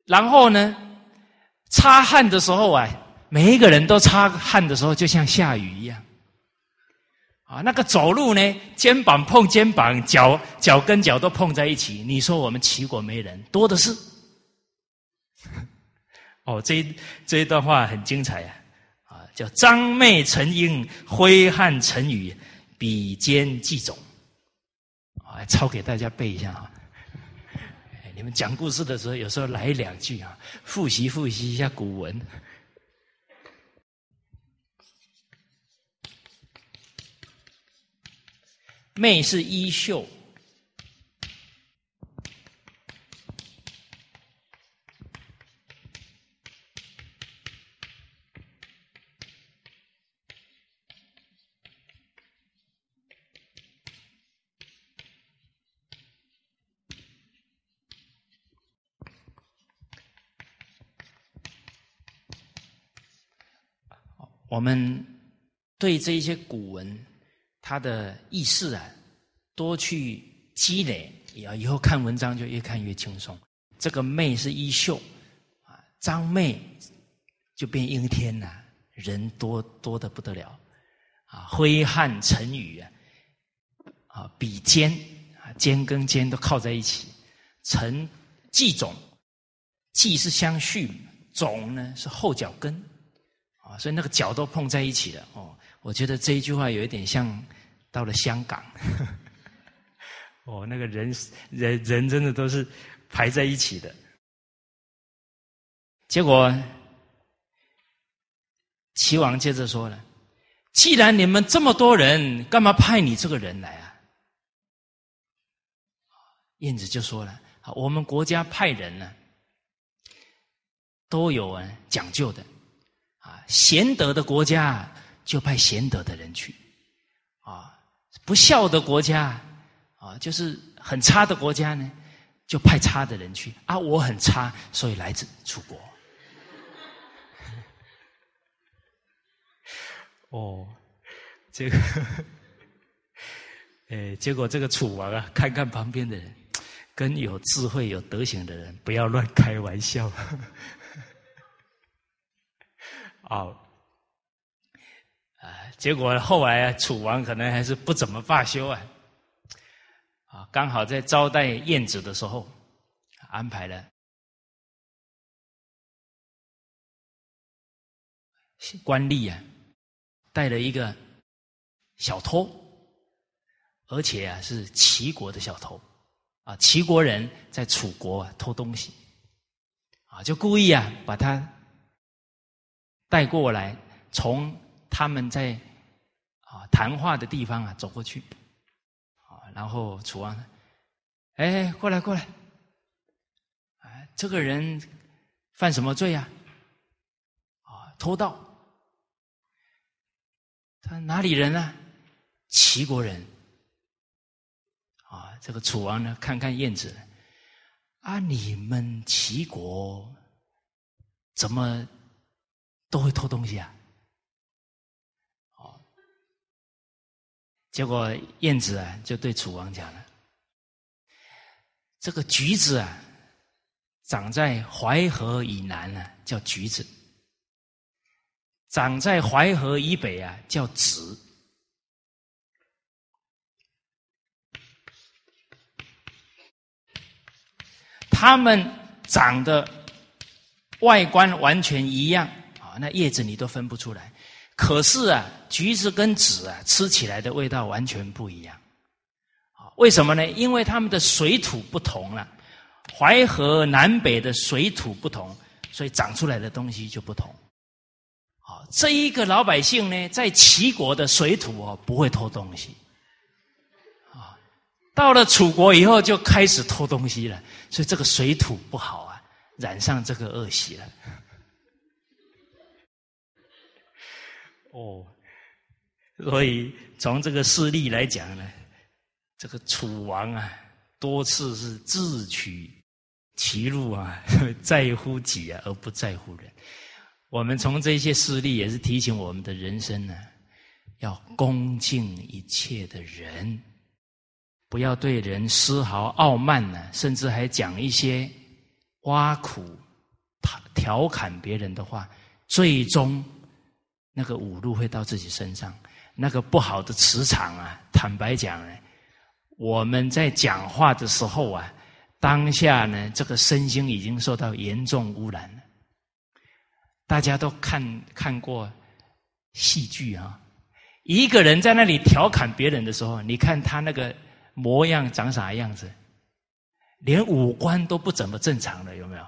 然后呢，擦汗的时候啊，每一个人都擦汗的时候，就像下雨一样。”啊，那个走路呢，肩膀碰肩膀，脚脚跟脚都碰在一起。你说我们齐国没人多的是。哦，这这一段话很精彩呀！啊，叫张昧成英，挥汗成雨，比肩计种。啊，抄给大家背一下啊！你们讲故事的时候，有时候来两句啊，复习复习一下古文。妹是衣袖，我们对这一些古文。它的意思啊，多去积累，啊，以后看文章就越看越轻松。这个妹是衣袖啊，张妹就变阴天了，人多多的不得了啊，挥汗成雨啊，啊，比肩啊，肩跟肩都靠在一起，成骥种，骥是相续，种呢是后脚跟啊，所以那个脚都碰在一起了哦。我觉得这一句话有一点像。到了香港，<laughs> 哦，那个人人人真的都是排在一起的。结果齐王接着说了：“既然你们这么多人，干嘛派你这个人来啊？”燕子就说了：“我们国家派人呢，都有啊讲究的，啊贤德的国家就派贤德的人去，啊。”不孝的国家，啊，就是很差的国家呢，就派差的人去啊。我很差，所以来自楚国。<laughs> 哦，这个，<laughs> 哎，结果这个楚王啊，看看旁边的人，跟有智慧、有德行的人，不要乱开玩笑。哦。啊，结果后来啊，楚王可能还是不怎么罢休啊，啊，刚好在招待晏子的时候，安排了。官吏啊，带了一个小偷，而且啊是齐国的小偷，啊，齐国人在楚国啊偷东西，啊，就故意啊把他带过来，从。他们在啊谈话的地方啊走过去，啊，然后楚王，哎，过来过来，这个人犯什么罪呀？啊，偷盗。他哪里人呢？齐国人。啊，这个楚王呢，看看燕子，啊，你们齐国怎么都会偷东西啊？哦结果燕子啊，就对楚王讲了：“这个橘子啊，长在淮河以南啊，叫橘子；长在淮河以北啊，叫枳。它们长得外观完全一样，那叶子你都分不出来。”可是啊，橘子跟籽啊，吃起来的味道完全不一样。啊，为什么呢？因为它们的水土不同了，淮河南北的水土不同，所以长出来的东西就不同。啊，这一个老百姓呢，在齐国的水土哦，不会偷东西。啊，到了楚国以后就开始偷东西了，所以这个水土不好啊，染上这个恶习了。哦，所以从这个事例来讲呢，这个楚王啊，多次是自取其辱啊，<laughs> 在乎己啊，而不在乎人。我们从这些事例也是提醒我们的人生呢，要恭敬一切的人，不要对人丝毫傲慢呢，甚至还讲一些挖苦、调调侃别人的话，最终。那个五路会到自己身上，那个不好的磁场啊！坦白讲呢，我们在讲话的时候啊，当下呢，这个身心已经受到严重污染了。大家都看看过戏剧啊，一个人在那里调侃别人的时候，你看他那个模样长啥样子，连五官都不怎么正常了，有没有？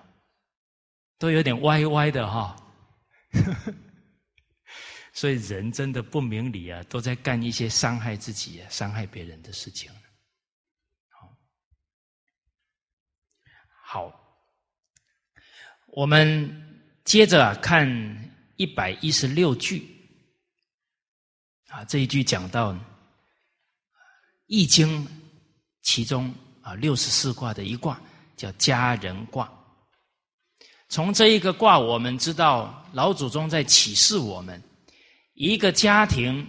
都有点歪歪的哈。<laughs> 所以人真的不明理啊，都在干一些伤害自己、伤害别人的事情。好，好，我们接着看一百一十六句。啊，这一句讲到《易经》其中啊六十四卦的一卦叫家人卦。从这一个卦，我们知道老祖宗在启示我们。一个家庭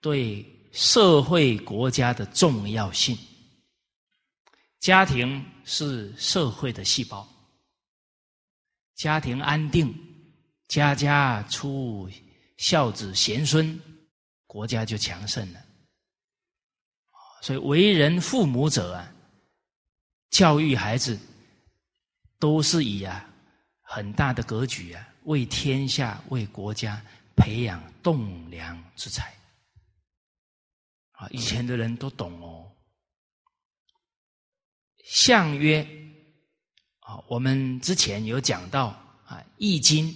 对社会国家的重要性，家庭是社会的细胞，家庭安定，家家出孝子贤孙，国家就强盛了。所以为人父母者啊，教育孩子都是以啊很大的格局啊，为天下，为国家。培养栋梁之才，啊，以前的人都懂哦。相曰啊，我们之前有讲到啊，《易经》，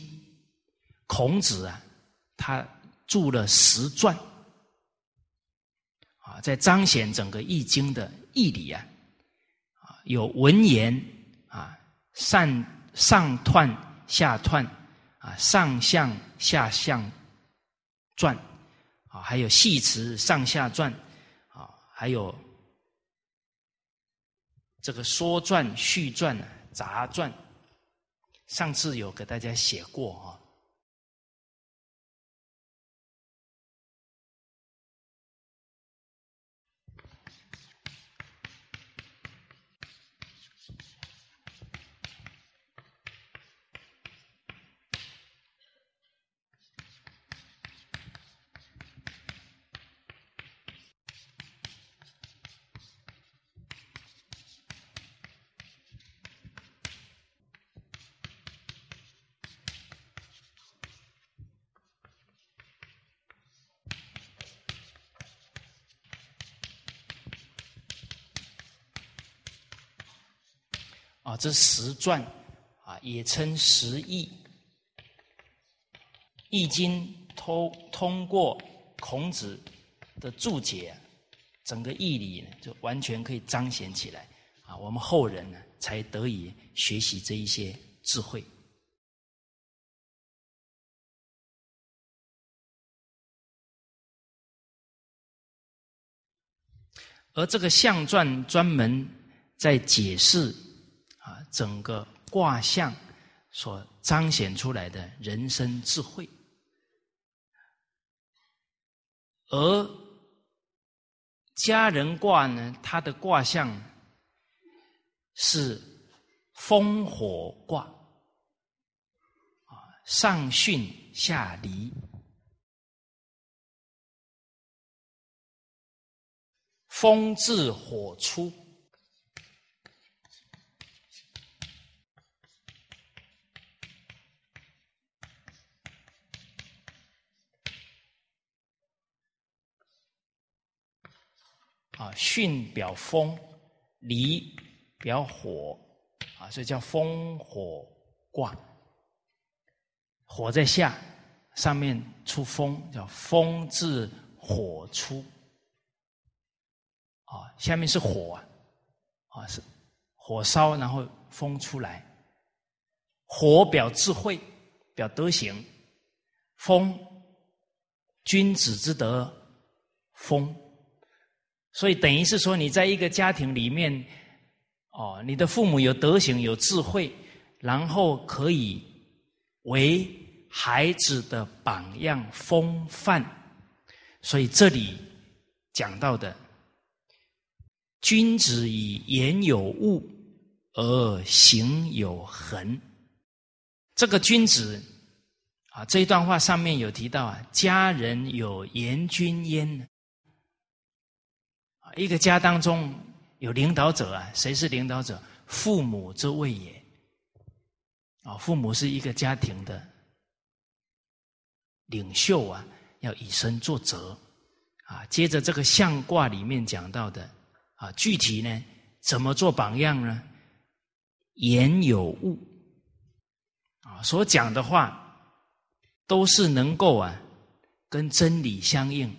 孔子啊，他著了十传。啊，在彰显整个《易经》的义理啊，啊，有文言啊，上上彖下彖啊，上象下象传。啊，还有戏词上下传，啊，还有这个说传、续传、杂传，上次有给大家写过啊。啊，这十传啊，也称十义。易经通通过孔子的注解，整个义理呢，就完全可以彰显起来啊。我们后人呢，才得以学习这一些智慧。而这个象传专门在解释。整个卦象所彰显出来的人生智慧，而家人卦呢，它的卦象是风火卦，啊，上巽下离，风至火出。啊，巽表风，离表火，啊，所以叫风火卦。火在下，上面出风，叫风自火出。啊，下面是火啊，啊是火烧，然后风出来。火表智慧，表德行。风，君子之德，风。所以等于是说，你在一个家庭里面，哦，你的父母有德行、有智慧，然后可以为孩子的榜样风范。所以这里讲到的，君子以言有物而行有恒。这个君子啊，这一段话上面有提到啊，家人有言君焉。一个家当中有领导者啊，谁是领导者？父母之位也。啊，父母是一个家庭的领袖啊，要以身作则啊。接着这个象卦里面讲到的啊，具体呢怎么做榜样呢？言有物啊，所讲的话都是能够啊跟真理相应，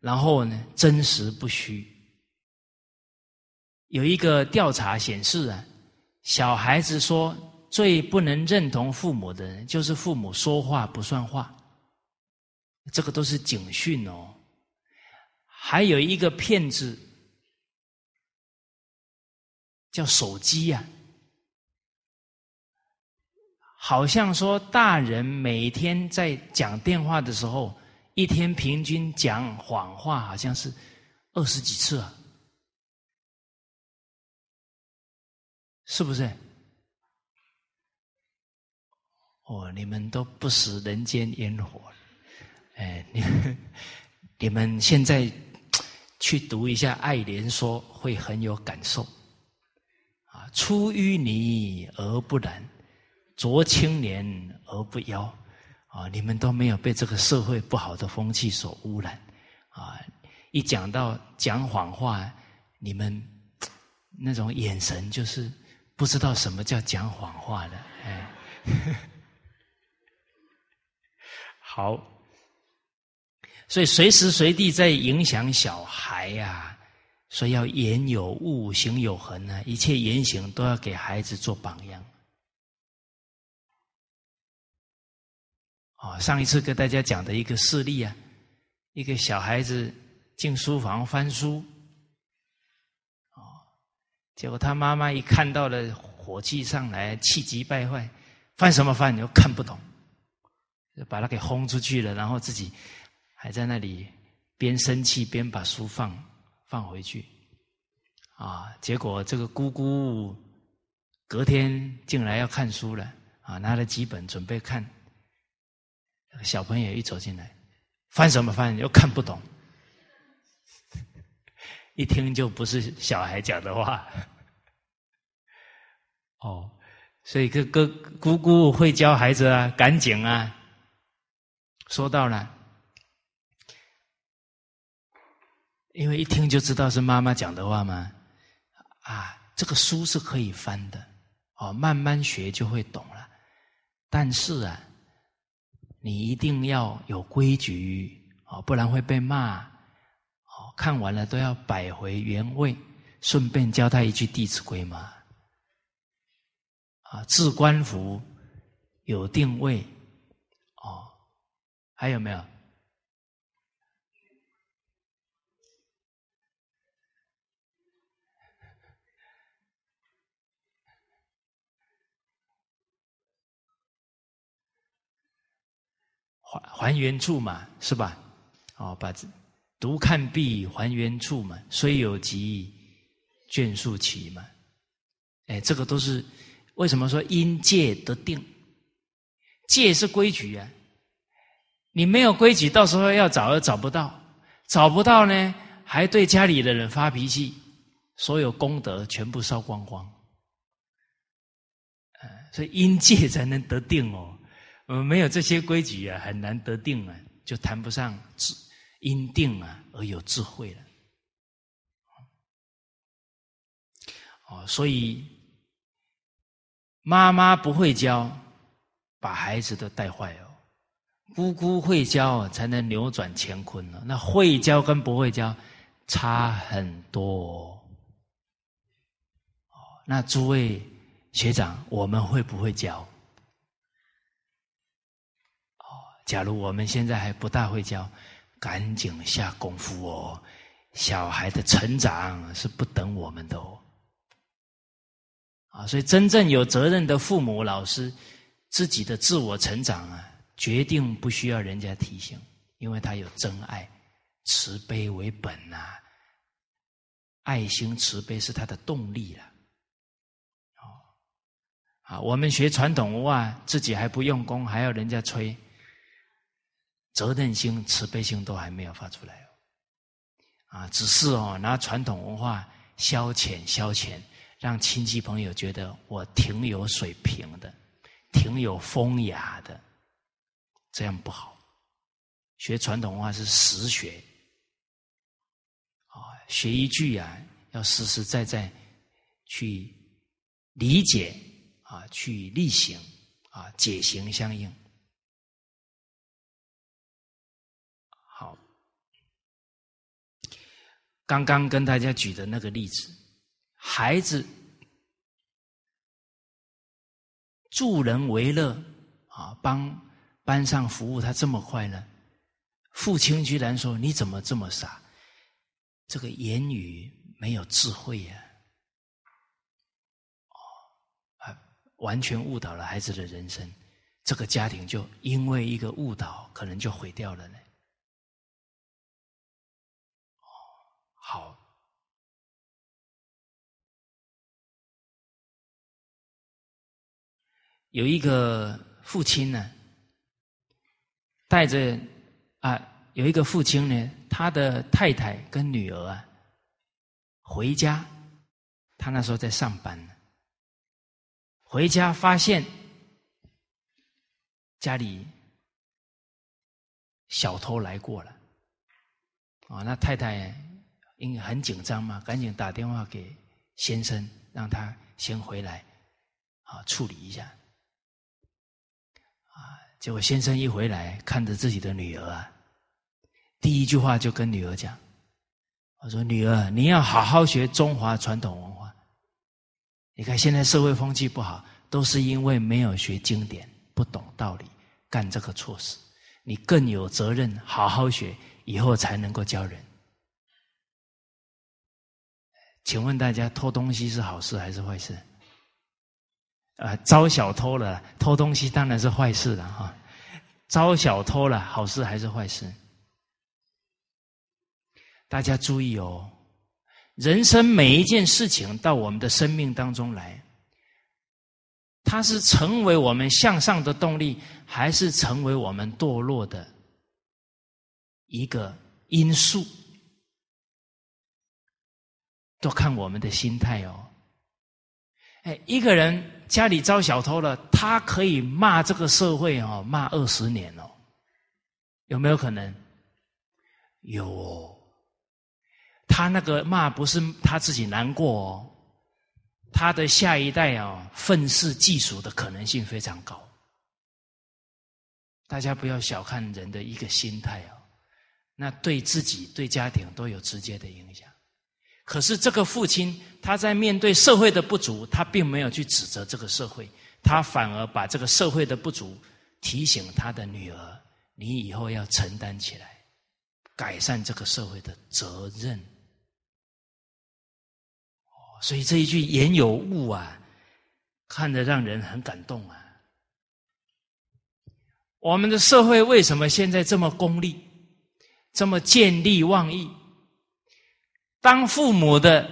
然后呢真实不虚。有一个调查显示啊，小孩子说最不能认同父母的人，就是父母说话不算话。这个都是警讯哦。还有一个骗子叫手机呀，好像说大人每天在讲电话的时候，一天平均讲谎话，好像是二十几次啊。是不是？哦，你们都不食人间烟火，哎，你 <laughs> 你们现在去读一下《爱莲说》，会很有感受。啊，出淤泥而不染，濯清涟而不妖。啊，你们都没有被这个社会不好的风气所污染。啊，一讲到讲谎话，你们 <tsk> 那种眼神就是不知道什么叫讲谎话的，哎，<laughs> 好，所以随时随地在影响小孩呀，所以要言有物，行有恒啊，一切言行都要给孩子做榜样。哦，上一次跟大家讲的一个事例啊，一个小孩子进书房翻书，哦，结果他妈妈一看到了，火气上来，气急败坏，翻什么翻，又看不懂，就把他给轰出去了，然后自己还在那里边生气边把书放放回去，啊，结果这个姑姑隔天进来要看书了，啊，拿了几本准备看。小朋友一走进来，翻什么翻？又看不懂，一听就不是小孩讲的话。<laughs> 哦，所以哥哥姑姑会教孩子啊，赶紧啊。说到了，因为一听就知道是妈妈讲的话嘛。啊，这个书是可以翻的，哦，慢慢学就会懂了。但是啊。你一定要有规矩哦，不然会被骂。看完了都要摆回原位，顺便教他一句《弟子规》嘛。啊，置官服有定位。哦，还有没有？还还原处嘛，是吧？哦，把这独看壁还原处嘛，虽有急卷数齐嘛。哎，这个都是为什么说因戒得定？戒是规矩啊，你没有规矩，到时候要找又找不到，找不到呢，还对家里的人发脾气，所有功德全部烧光光。所以因戒才能得定哦。呃，没有这些规矩啊，很难得定啊，就谈不上智因定啊而有智慧了。哦，所以妈妈不会教，把孩子都带坏哦；姑姑会教，才能扭转乾坤呢。那会教跟不会教差很多。哦，那诸位学长，我们会不会教？哦假如我们现在还不大会教，赶紧下功夫哦！小孩的成长是不等我们的哦。啊，所以真正有责任的父母、老师，自己的自我成长啊，决定不需要人家提醒，因为他有真爱、慈悲为本呐。爱心、慈悲是他的动力了。哦，啊，我们学传统文化，自己还不用功，还要人家吹。责任心、慈悲心都还没有发出来，啊，只是哦拿传统文化消遣消遣，让亲戚朋友觉得我挺有水平的，挺有风雅的，这样不好。学传统文化是实学，啊，学一句啊，要实实在在去理解啊，去力行啊，解行相应。刚刚跟大家举的那个例子，孩子助人为乐啊，帮班上服务，他这么快乐，父亲居然说：“你怎么这么傻？这个言语没有智慧呀！”哦，完全误导了孩子的人生，这个家庭就因为一个误导，可能就毁掉了呢。好，有一个父亲呢，带着啊，有一个父亲呢，他的太太跟女儿啊，回家，他那时候在上班呢，回家发现家里小偷来过了。啊，那太太因为很紧张嘛，赶紧打电话给先生，让他先回来啊处理一下。啊，结果先生一回来，看着自己的女儿啊，第一句话就跟女儿讲：“我说女儿，你要好好学中华传统文化。你看现在社会风气不好，都是因为没有学经典，不懂道理，干这个错事。你更有责任好好学。”以后才能够教人。请问大家，偷东西是好事还是坏事？啊，招小偷了，偷东西当然是坏事了哈。招小偷了，好事还是坏事？大家注意哦，人生每一件事情到我们的生命当中来，它是成为我们向上的动力，还是成为我们堕落的？一个因素，都看我们的心态哦。哎，一个人家里遭小偷了，他可以骂这个社会哦，骂二十年哦，有没有可能？有，他那个骂不是他自己难过哦，他的下一代啊，愤世嫉俗的可能性非常高。大家不要小看人的一个心态哦。那对自己、对家庭都有直接的影响。可是这个父亲，他在面对社会的不足，他并没有去指责这个社会，他反而把这个社会的不足提醒他的女儿：“你以后要承担起来，改善这个社会的责任。”哦，所以这一句言有物啊，看着让人很感动啊。我们的社会为什么现在这么功利？这么见利忘义，当父母的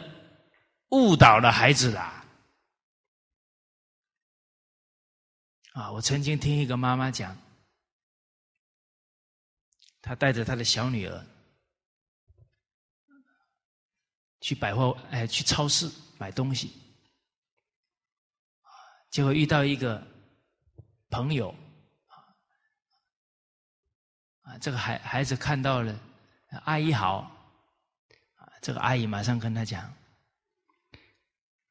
误导了孩子啦！啊，我曾经听一个妈妈讲，她带着她的小女儿去百货，哎，去超市买东西，结果遇到一个朋友啊。这个孩孩子看到了，阿姨好，这个阿姨马上跟他讲：“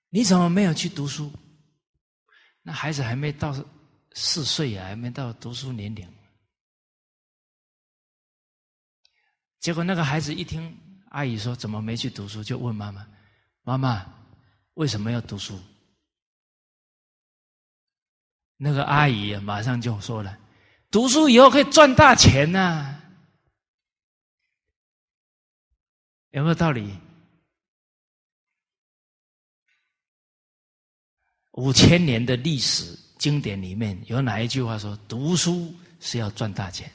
你怎么没有去读书？”那孩子还没到四岁啊，还没到读书年龄。结果那个孩子一听阿姨说怎么没去读书，就问妈妈：“妈妈为什么要读书？”那个阿姨马上就说了。读书以后可以赚大钱呐，有没有道理？五千年的历史经典里面有哪一句话说读书是要赚大钱？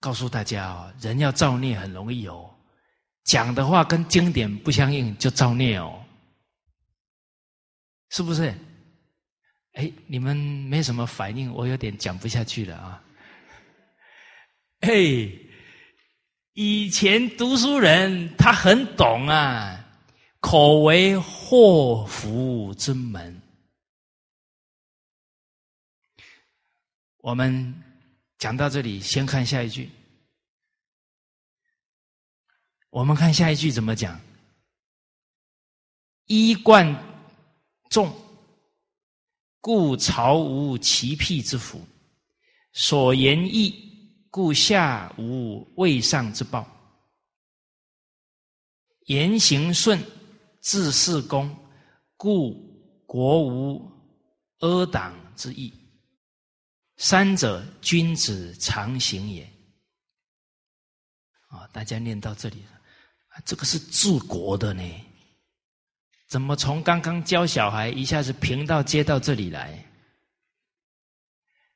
告诉大家哦，人要造孽很容易哦，讲的话跟经典不相应就造孽哦，是不是？哎，你们没什么反应，我有点讲不下去了啊！嘿，以前读书人他很懂啊，口为祸福之门。我们讲到这里，先看下一句。我们看下一句怎么讲？衣冠重。故朝无其辟之福，所言义，故下无位上之报。言行顺，治事公，故国无阿党之意。三者，君子常行也。啊，大家念到这里，这个是治国的呢。怎么从刚刚教小孩一下子平到接到这里来？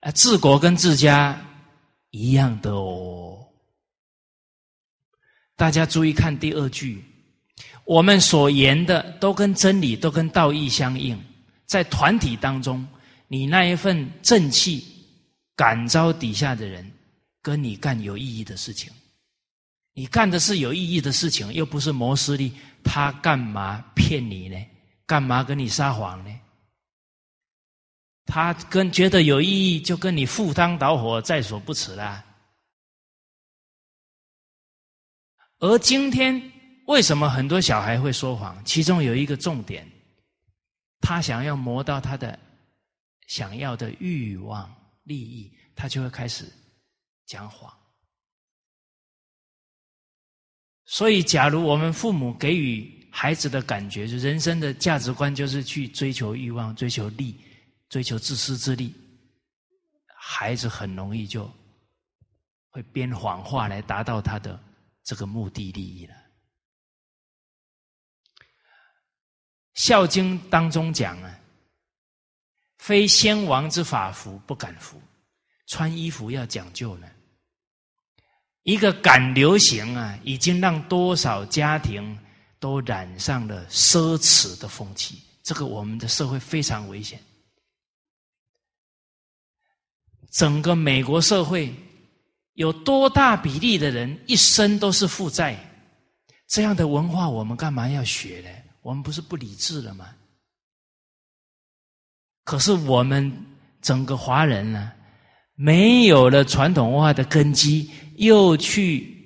啊，治国跟治家一样的哦。大家注意看第二句，我们所言的都跟真理、都跟道义相应。在团体当中，你那一份正气感召底下的人，跟你干有意义的事情。你干的是有意义的事情，又不是谋私利。他干嘛骗你呢？干嘛跟你撒谎呢？他跟觉得有意义，就跟你赴汤蹈火在所不辞啦。而今天为什么很多小孩会说谎？其中有一个重点，他想要磨到他的想要的欲望利益，他就会开始讲谎。所以，假如我们父母给予孩子的感觉，就人生的价值观就是去追求欲望、追求利、追求自私自利，孩子很容易就会编谎话来达到他的这个目的利益了。《孝经》当中讲啊，非先王之法服不敢服，穿衣服要讲究呢。一个敢流行啊，已经让多少家庭都染上了奢侈的风气。这个我们的社会非常危险。整个美国社会有多大比例的人一生都是负债？这样的文化我们干嘛要学呢？我们不是不理智了吗？可是我们整个华人呢，没有了传统文化的根基。又去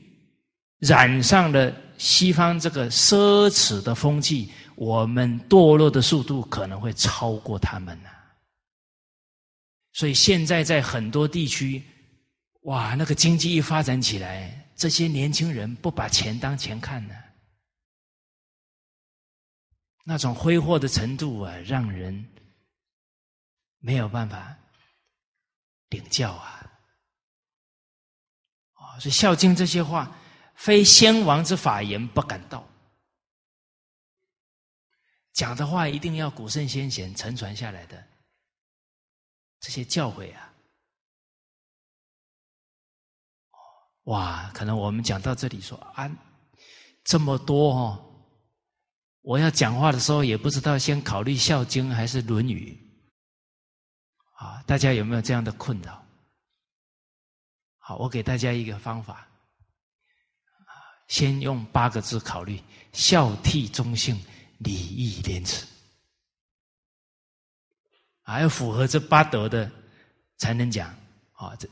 染上了西方这个奢侈的风气，我们堕落的速度可能会超过他们呢。所以现在在很多地区，哇，那个经济一发展起来，这些年轻人不把钱当钱看呢，那种挥霍的程度啊，让人没有办法领教啊。所以《孝经》这些话，非先王之法言，不敢道。讲的话一定要古圣先贤承传下来的这些教诲啊！哇，可能我们讲到这里说啊，这么多哦，我要讲话的时候也不知道先考虑《孝经》还是《论语》啊？大家有没有这样的困扰？好，我给大家一个方法，先用八个字考虑：孝悌忠信礼义廉耻，还要符合这八德的才能讲。啊，这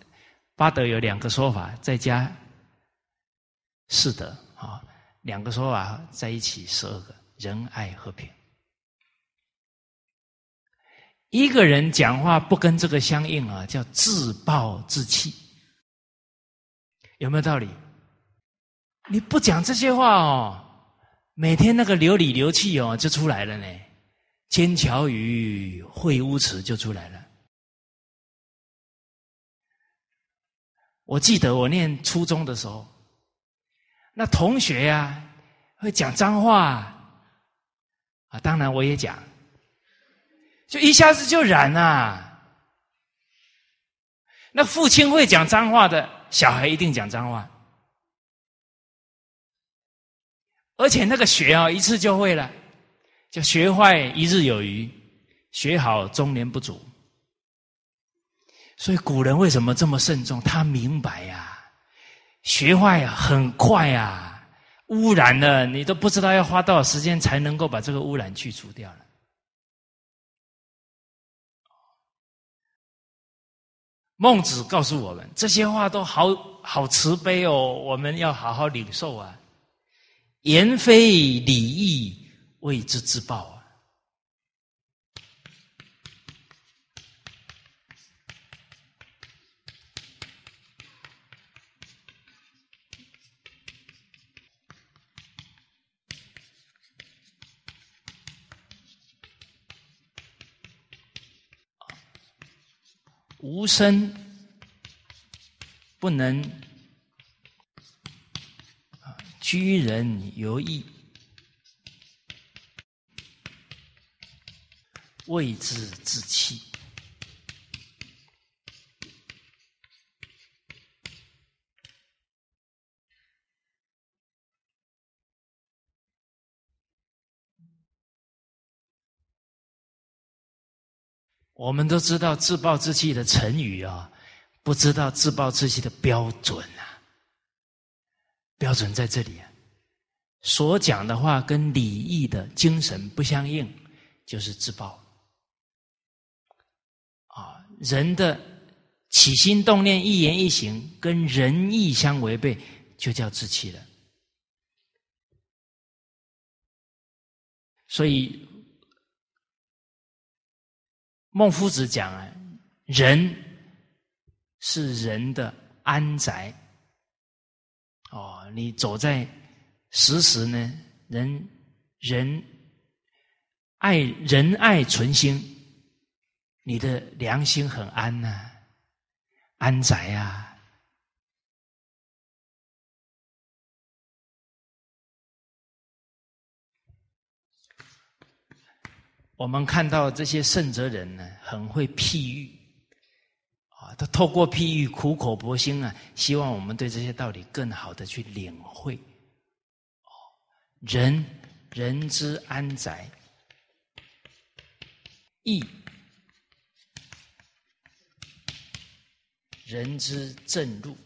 八德有两个说法，再加四德，啊，两个说法在一起十二个：仁爱和平。一个人讲话不跟这个相应啊，叫自暴自弃。有没有道理？你不讲这些话哦，每天那个流里流气哦，就出来了呢。尖桥语、会乌池就出来了。我记得我念初中的时候，那同学呀会讲脏话啊，当然我也讲，就一下子就染了。那父亲会讲脏话的。小孩一定讲脏话，而且那个学啊，一次就会了，就学坏一日有余，学好终年不足。所以古人为什么这么慎重？他明白呀，学坏很快呀，污染了你都不知道要花多少时间才能够把这个污染去除掉了。孟子告诉我们，这些话都好好慈悲哦，我们要好好领受啊。言非礼义，谓之自暴啊。无声不能居人犹义，谓之自弃。我们都知道自暴自弃的成语啊，不知道自暴自弃的标准啊。标准在这里啊，所讲的话跟礼义的精神不相应，就是自暴。人的起心动念、一言一行跟仁义相违背，就叫自欺了。所以，孟夫子讲啊，人是人的安宅。哦，你走在时时呢，人人爱仁爱存心，你的良心很安呐，安宅啊。我们看到这些圣哲人呢，很会譬喻，啊，他透过譬喻苦口婆心啊，希望我们对这些道理更好的去领会。哦，人人之安宅，义人之正路，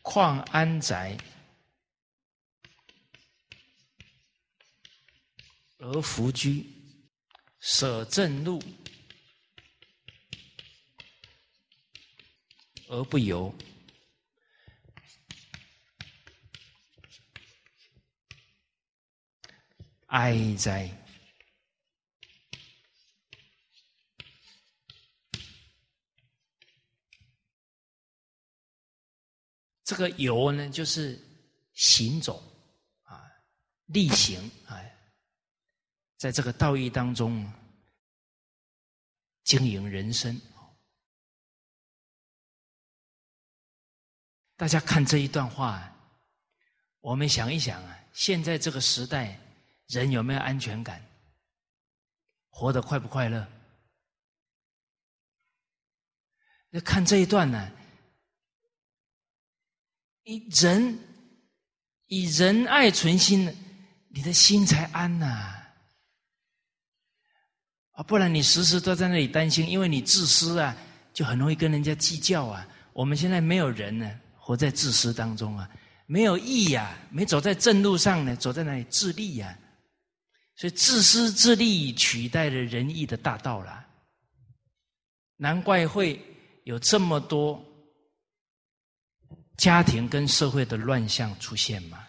况安宅？而弗居，舍正路而不游，哀哉！这个游呢，就是行走啊，力行啊。在这个道义当中经营人生，大家看这一段话，我们想一想啊，现在这个时代，人有没有安全感？活得快不快乐？那看这一段呢，以人以仁爱存心，你的心才安呐。啊，不然你时时都在那里担心，因为你自私啊，就很容易跟人家计较啊。我们现在没有人呢，活在自私当中啊，没有义呀，没走在正路上呢，走在那里自利呀。所以自私自利取代了仁义的大道了，难怪会有这么多家庭跟社会的乱象出现吗。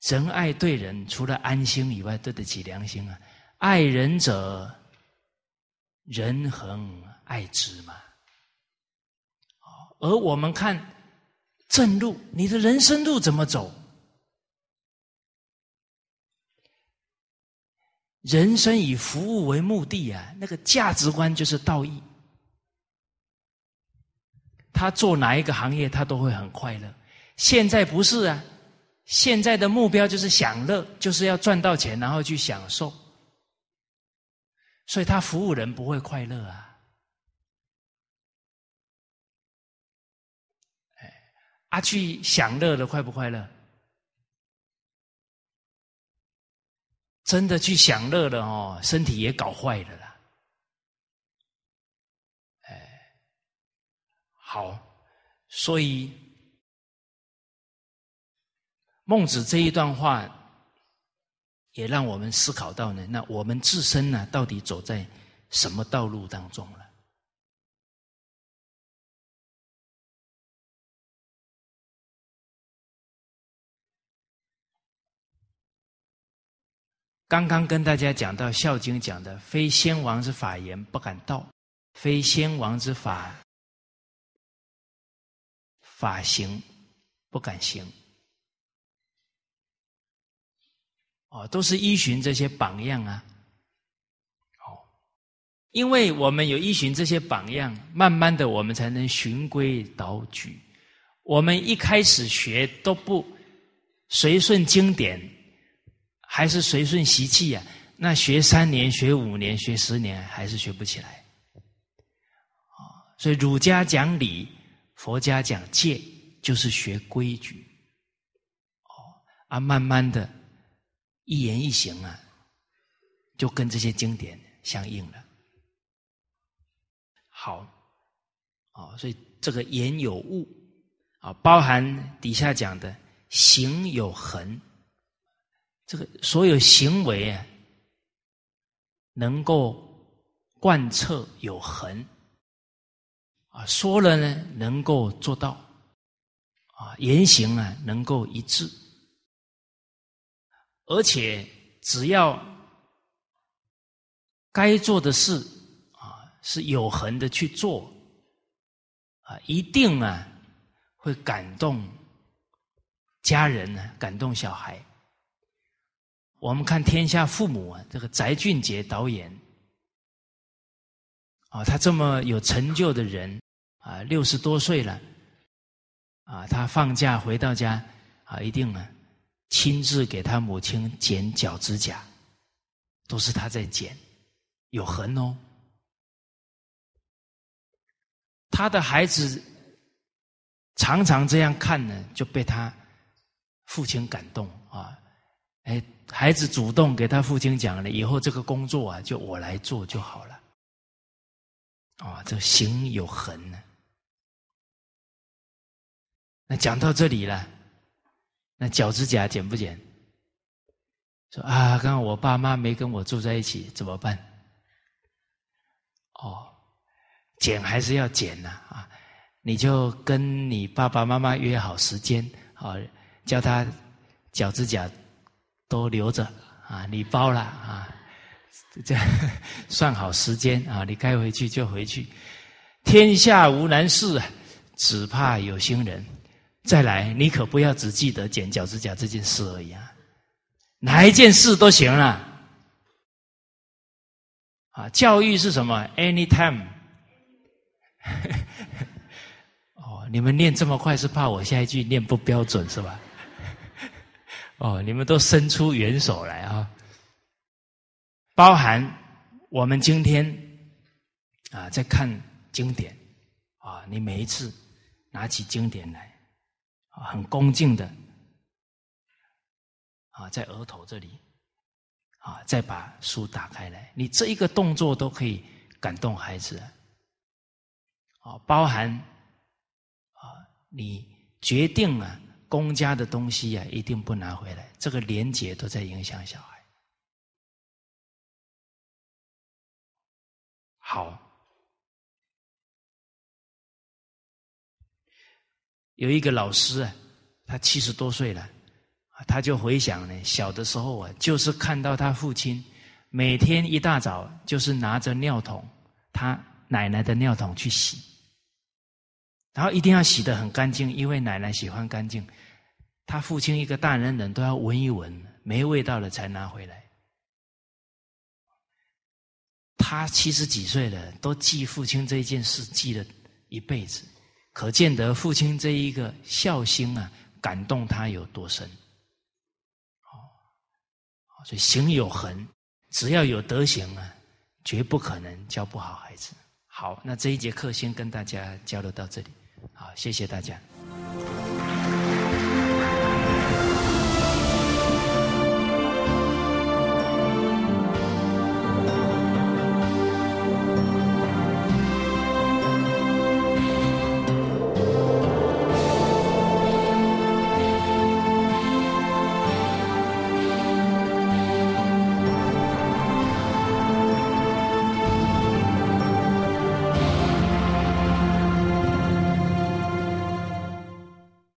仁爱对人，除了安心以外，对得起良心啊！爱人者，人恒爱之嘛。而我们看正路，你的人生路怎么走？人生以服务为目的啊，那个价值观就是道义。他做哪一个行业，他都会很快乐。现在不是啊。现在的目标就是享乐，就是要赚到钱，然后去享受，所以他服务人不会快乐啊！哎，啊，去享乐的快不快乐？真的去享乐了哦，身体也搞坏了啦！哎，好，所以。孟子这一段话，也让我们思考到呢。那我们自身呢，到底走在什么道路当中了？刚刚跟大家讲到《孝经》讲的：“非先王之法言，不敢道；非先王之法法行，不敢行。”哦，都是依循这些榜样啊！哦，因为我们有依循这些榜样，慢慢的我们才能循规蹈矩。我们一开始学都不随顺经典，还是随顺习气呀？那学三年、学五年、学十年，还是学不起来。啊，所以儒家讲理，佛家讲戒，就是学规矩。哦，啊，慢慢的。一言一行啊，就跟这些经典相应了。好，哦，所以这个言有物啊，包含底下讲的行有恒，这个所有行为啊，能够贯彻有恒，啊，说了呢能够做到，啊，言行啊能够一致，而且只要该做的事啊是有恒的去做，啊，一定啊会感动家人呢，感动小孩。我们看《天下父母》啊，这个翟俊杰导演，啊，他这么有成就的人，啊，六十多岁了，啊，他放假回到家，啊，一定啊，亲自给他母亲剪脚趾甲，都是他在剪，有痕哦。他的孩子常常这样看呢，就被他父亲感动啊。哎，孩子主动给他父亲讲了，以后这个工作啊，就我来做就好了。啊，这行有痕呢。那讲到这里了，那脚趾甲剪不剪？说啊，刚刚我爸妈没跟我住在一起，怎么办？哦，剪还是要剪呐啊！你就跟你爸爸妈妈约好时间啊，叫他脚趾甲。都留着啊！你包了啊，这 <laughs> 算好时间啊！你该回去就回去。天下无难事，只怕有心人。再来，你可不要只记得剪脚趾甲这件事而已啊！哪一件事都行了。啊，教育是什么？Anytime。<laughs> 哦，你们念这么快，是怕我下一句念不标准是吧？<laughs> 哦，你们都伸出援手来啊！包含我们今天啊，在看经典啊，你每一次拿起经典来，很恭敬的啊，在额头这里啊，再把书打开来，你这一个动作都可以感动孩子啊！包含啊，你决定了。公家的东西呀，一定不拿回来。这个廉洁都在影响小孩。好，有一个老师啊，他七十多岁了，他就回想呢，小的时候啊，就是看到他父亲每天一大早就是拿着尿桶，他奶奶的尿桶去洗，然后一定要洗的很干净，因为奶奶喜欢干净。他父亲一个大人人都要闻一闻，没味道了才拿回来。他七十几岁了，都记父亲这件事，记了一辈子，可见得父亲这一个孝心啊，感动他有多深。哦，所以行有恒，只要有德行啊，绝不可能教不好孩子。好，那这一节课先跟大家交流到这里，好，谢谢大家。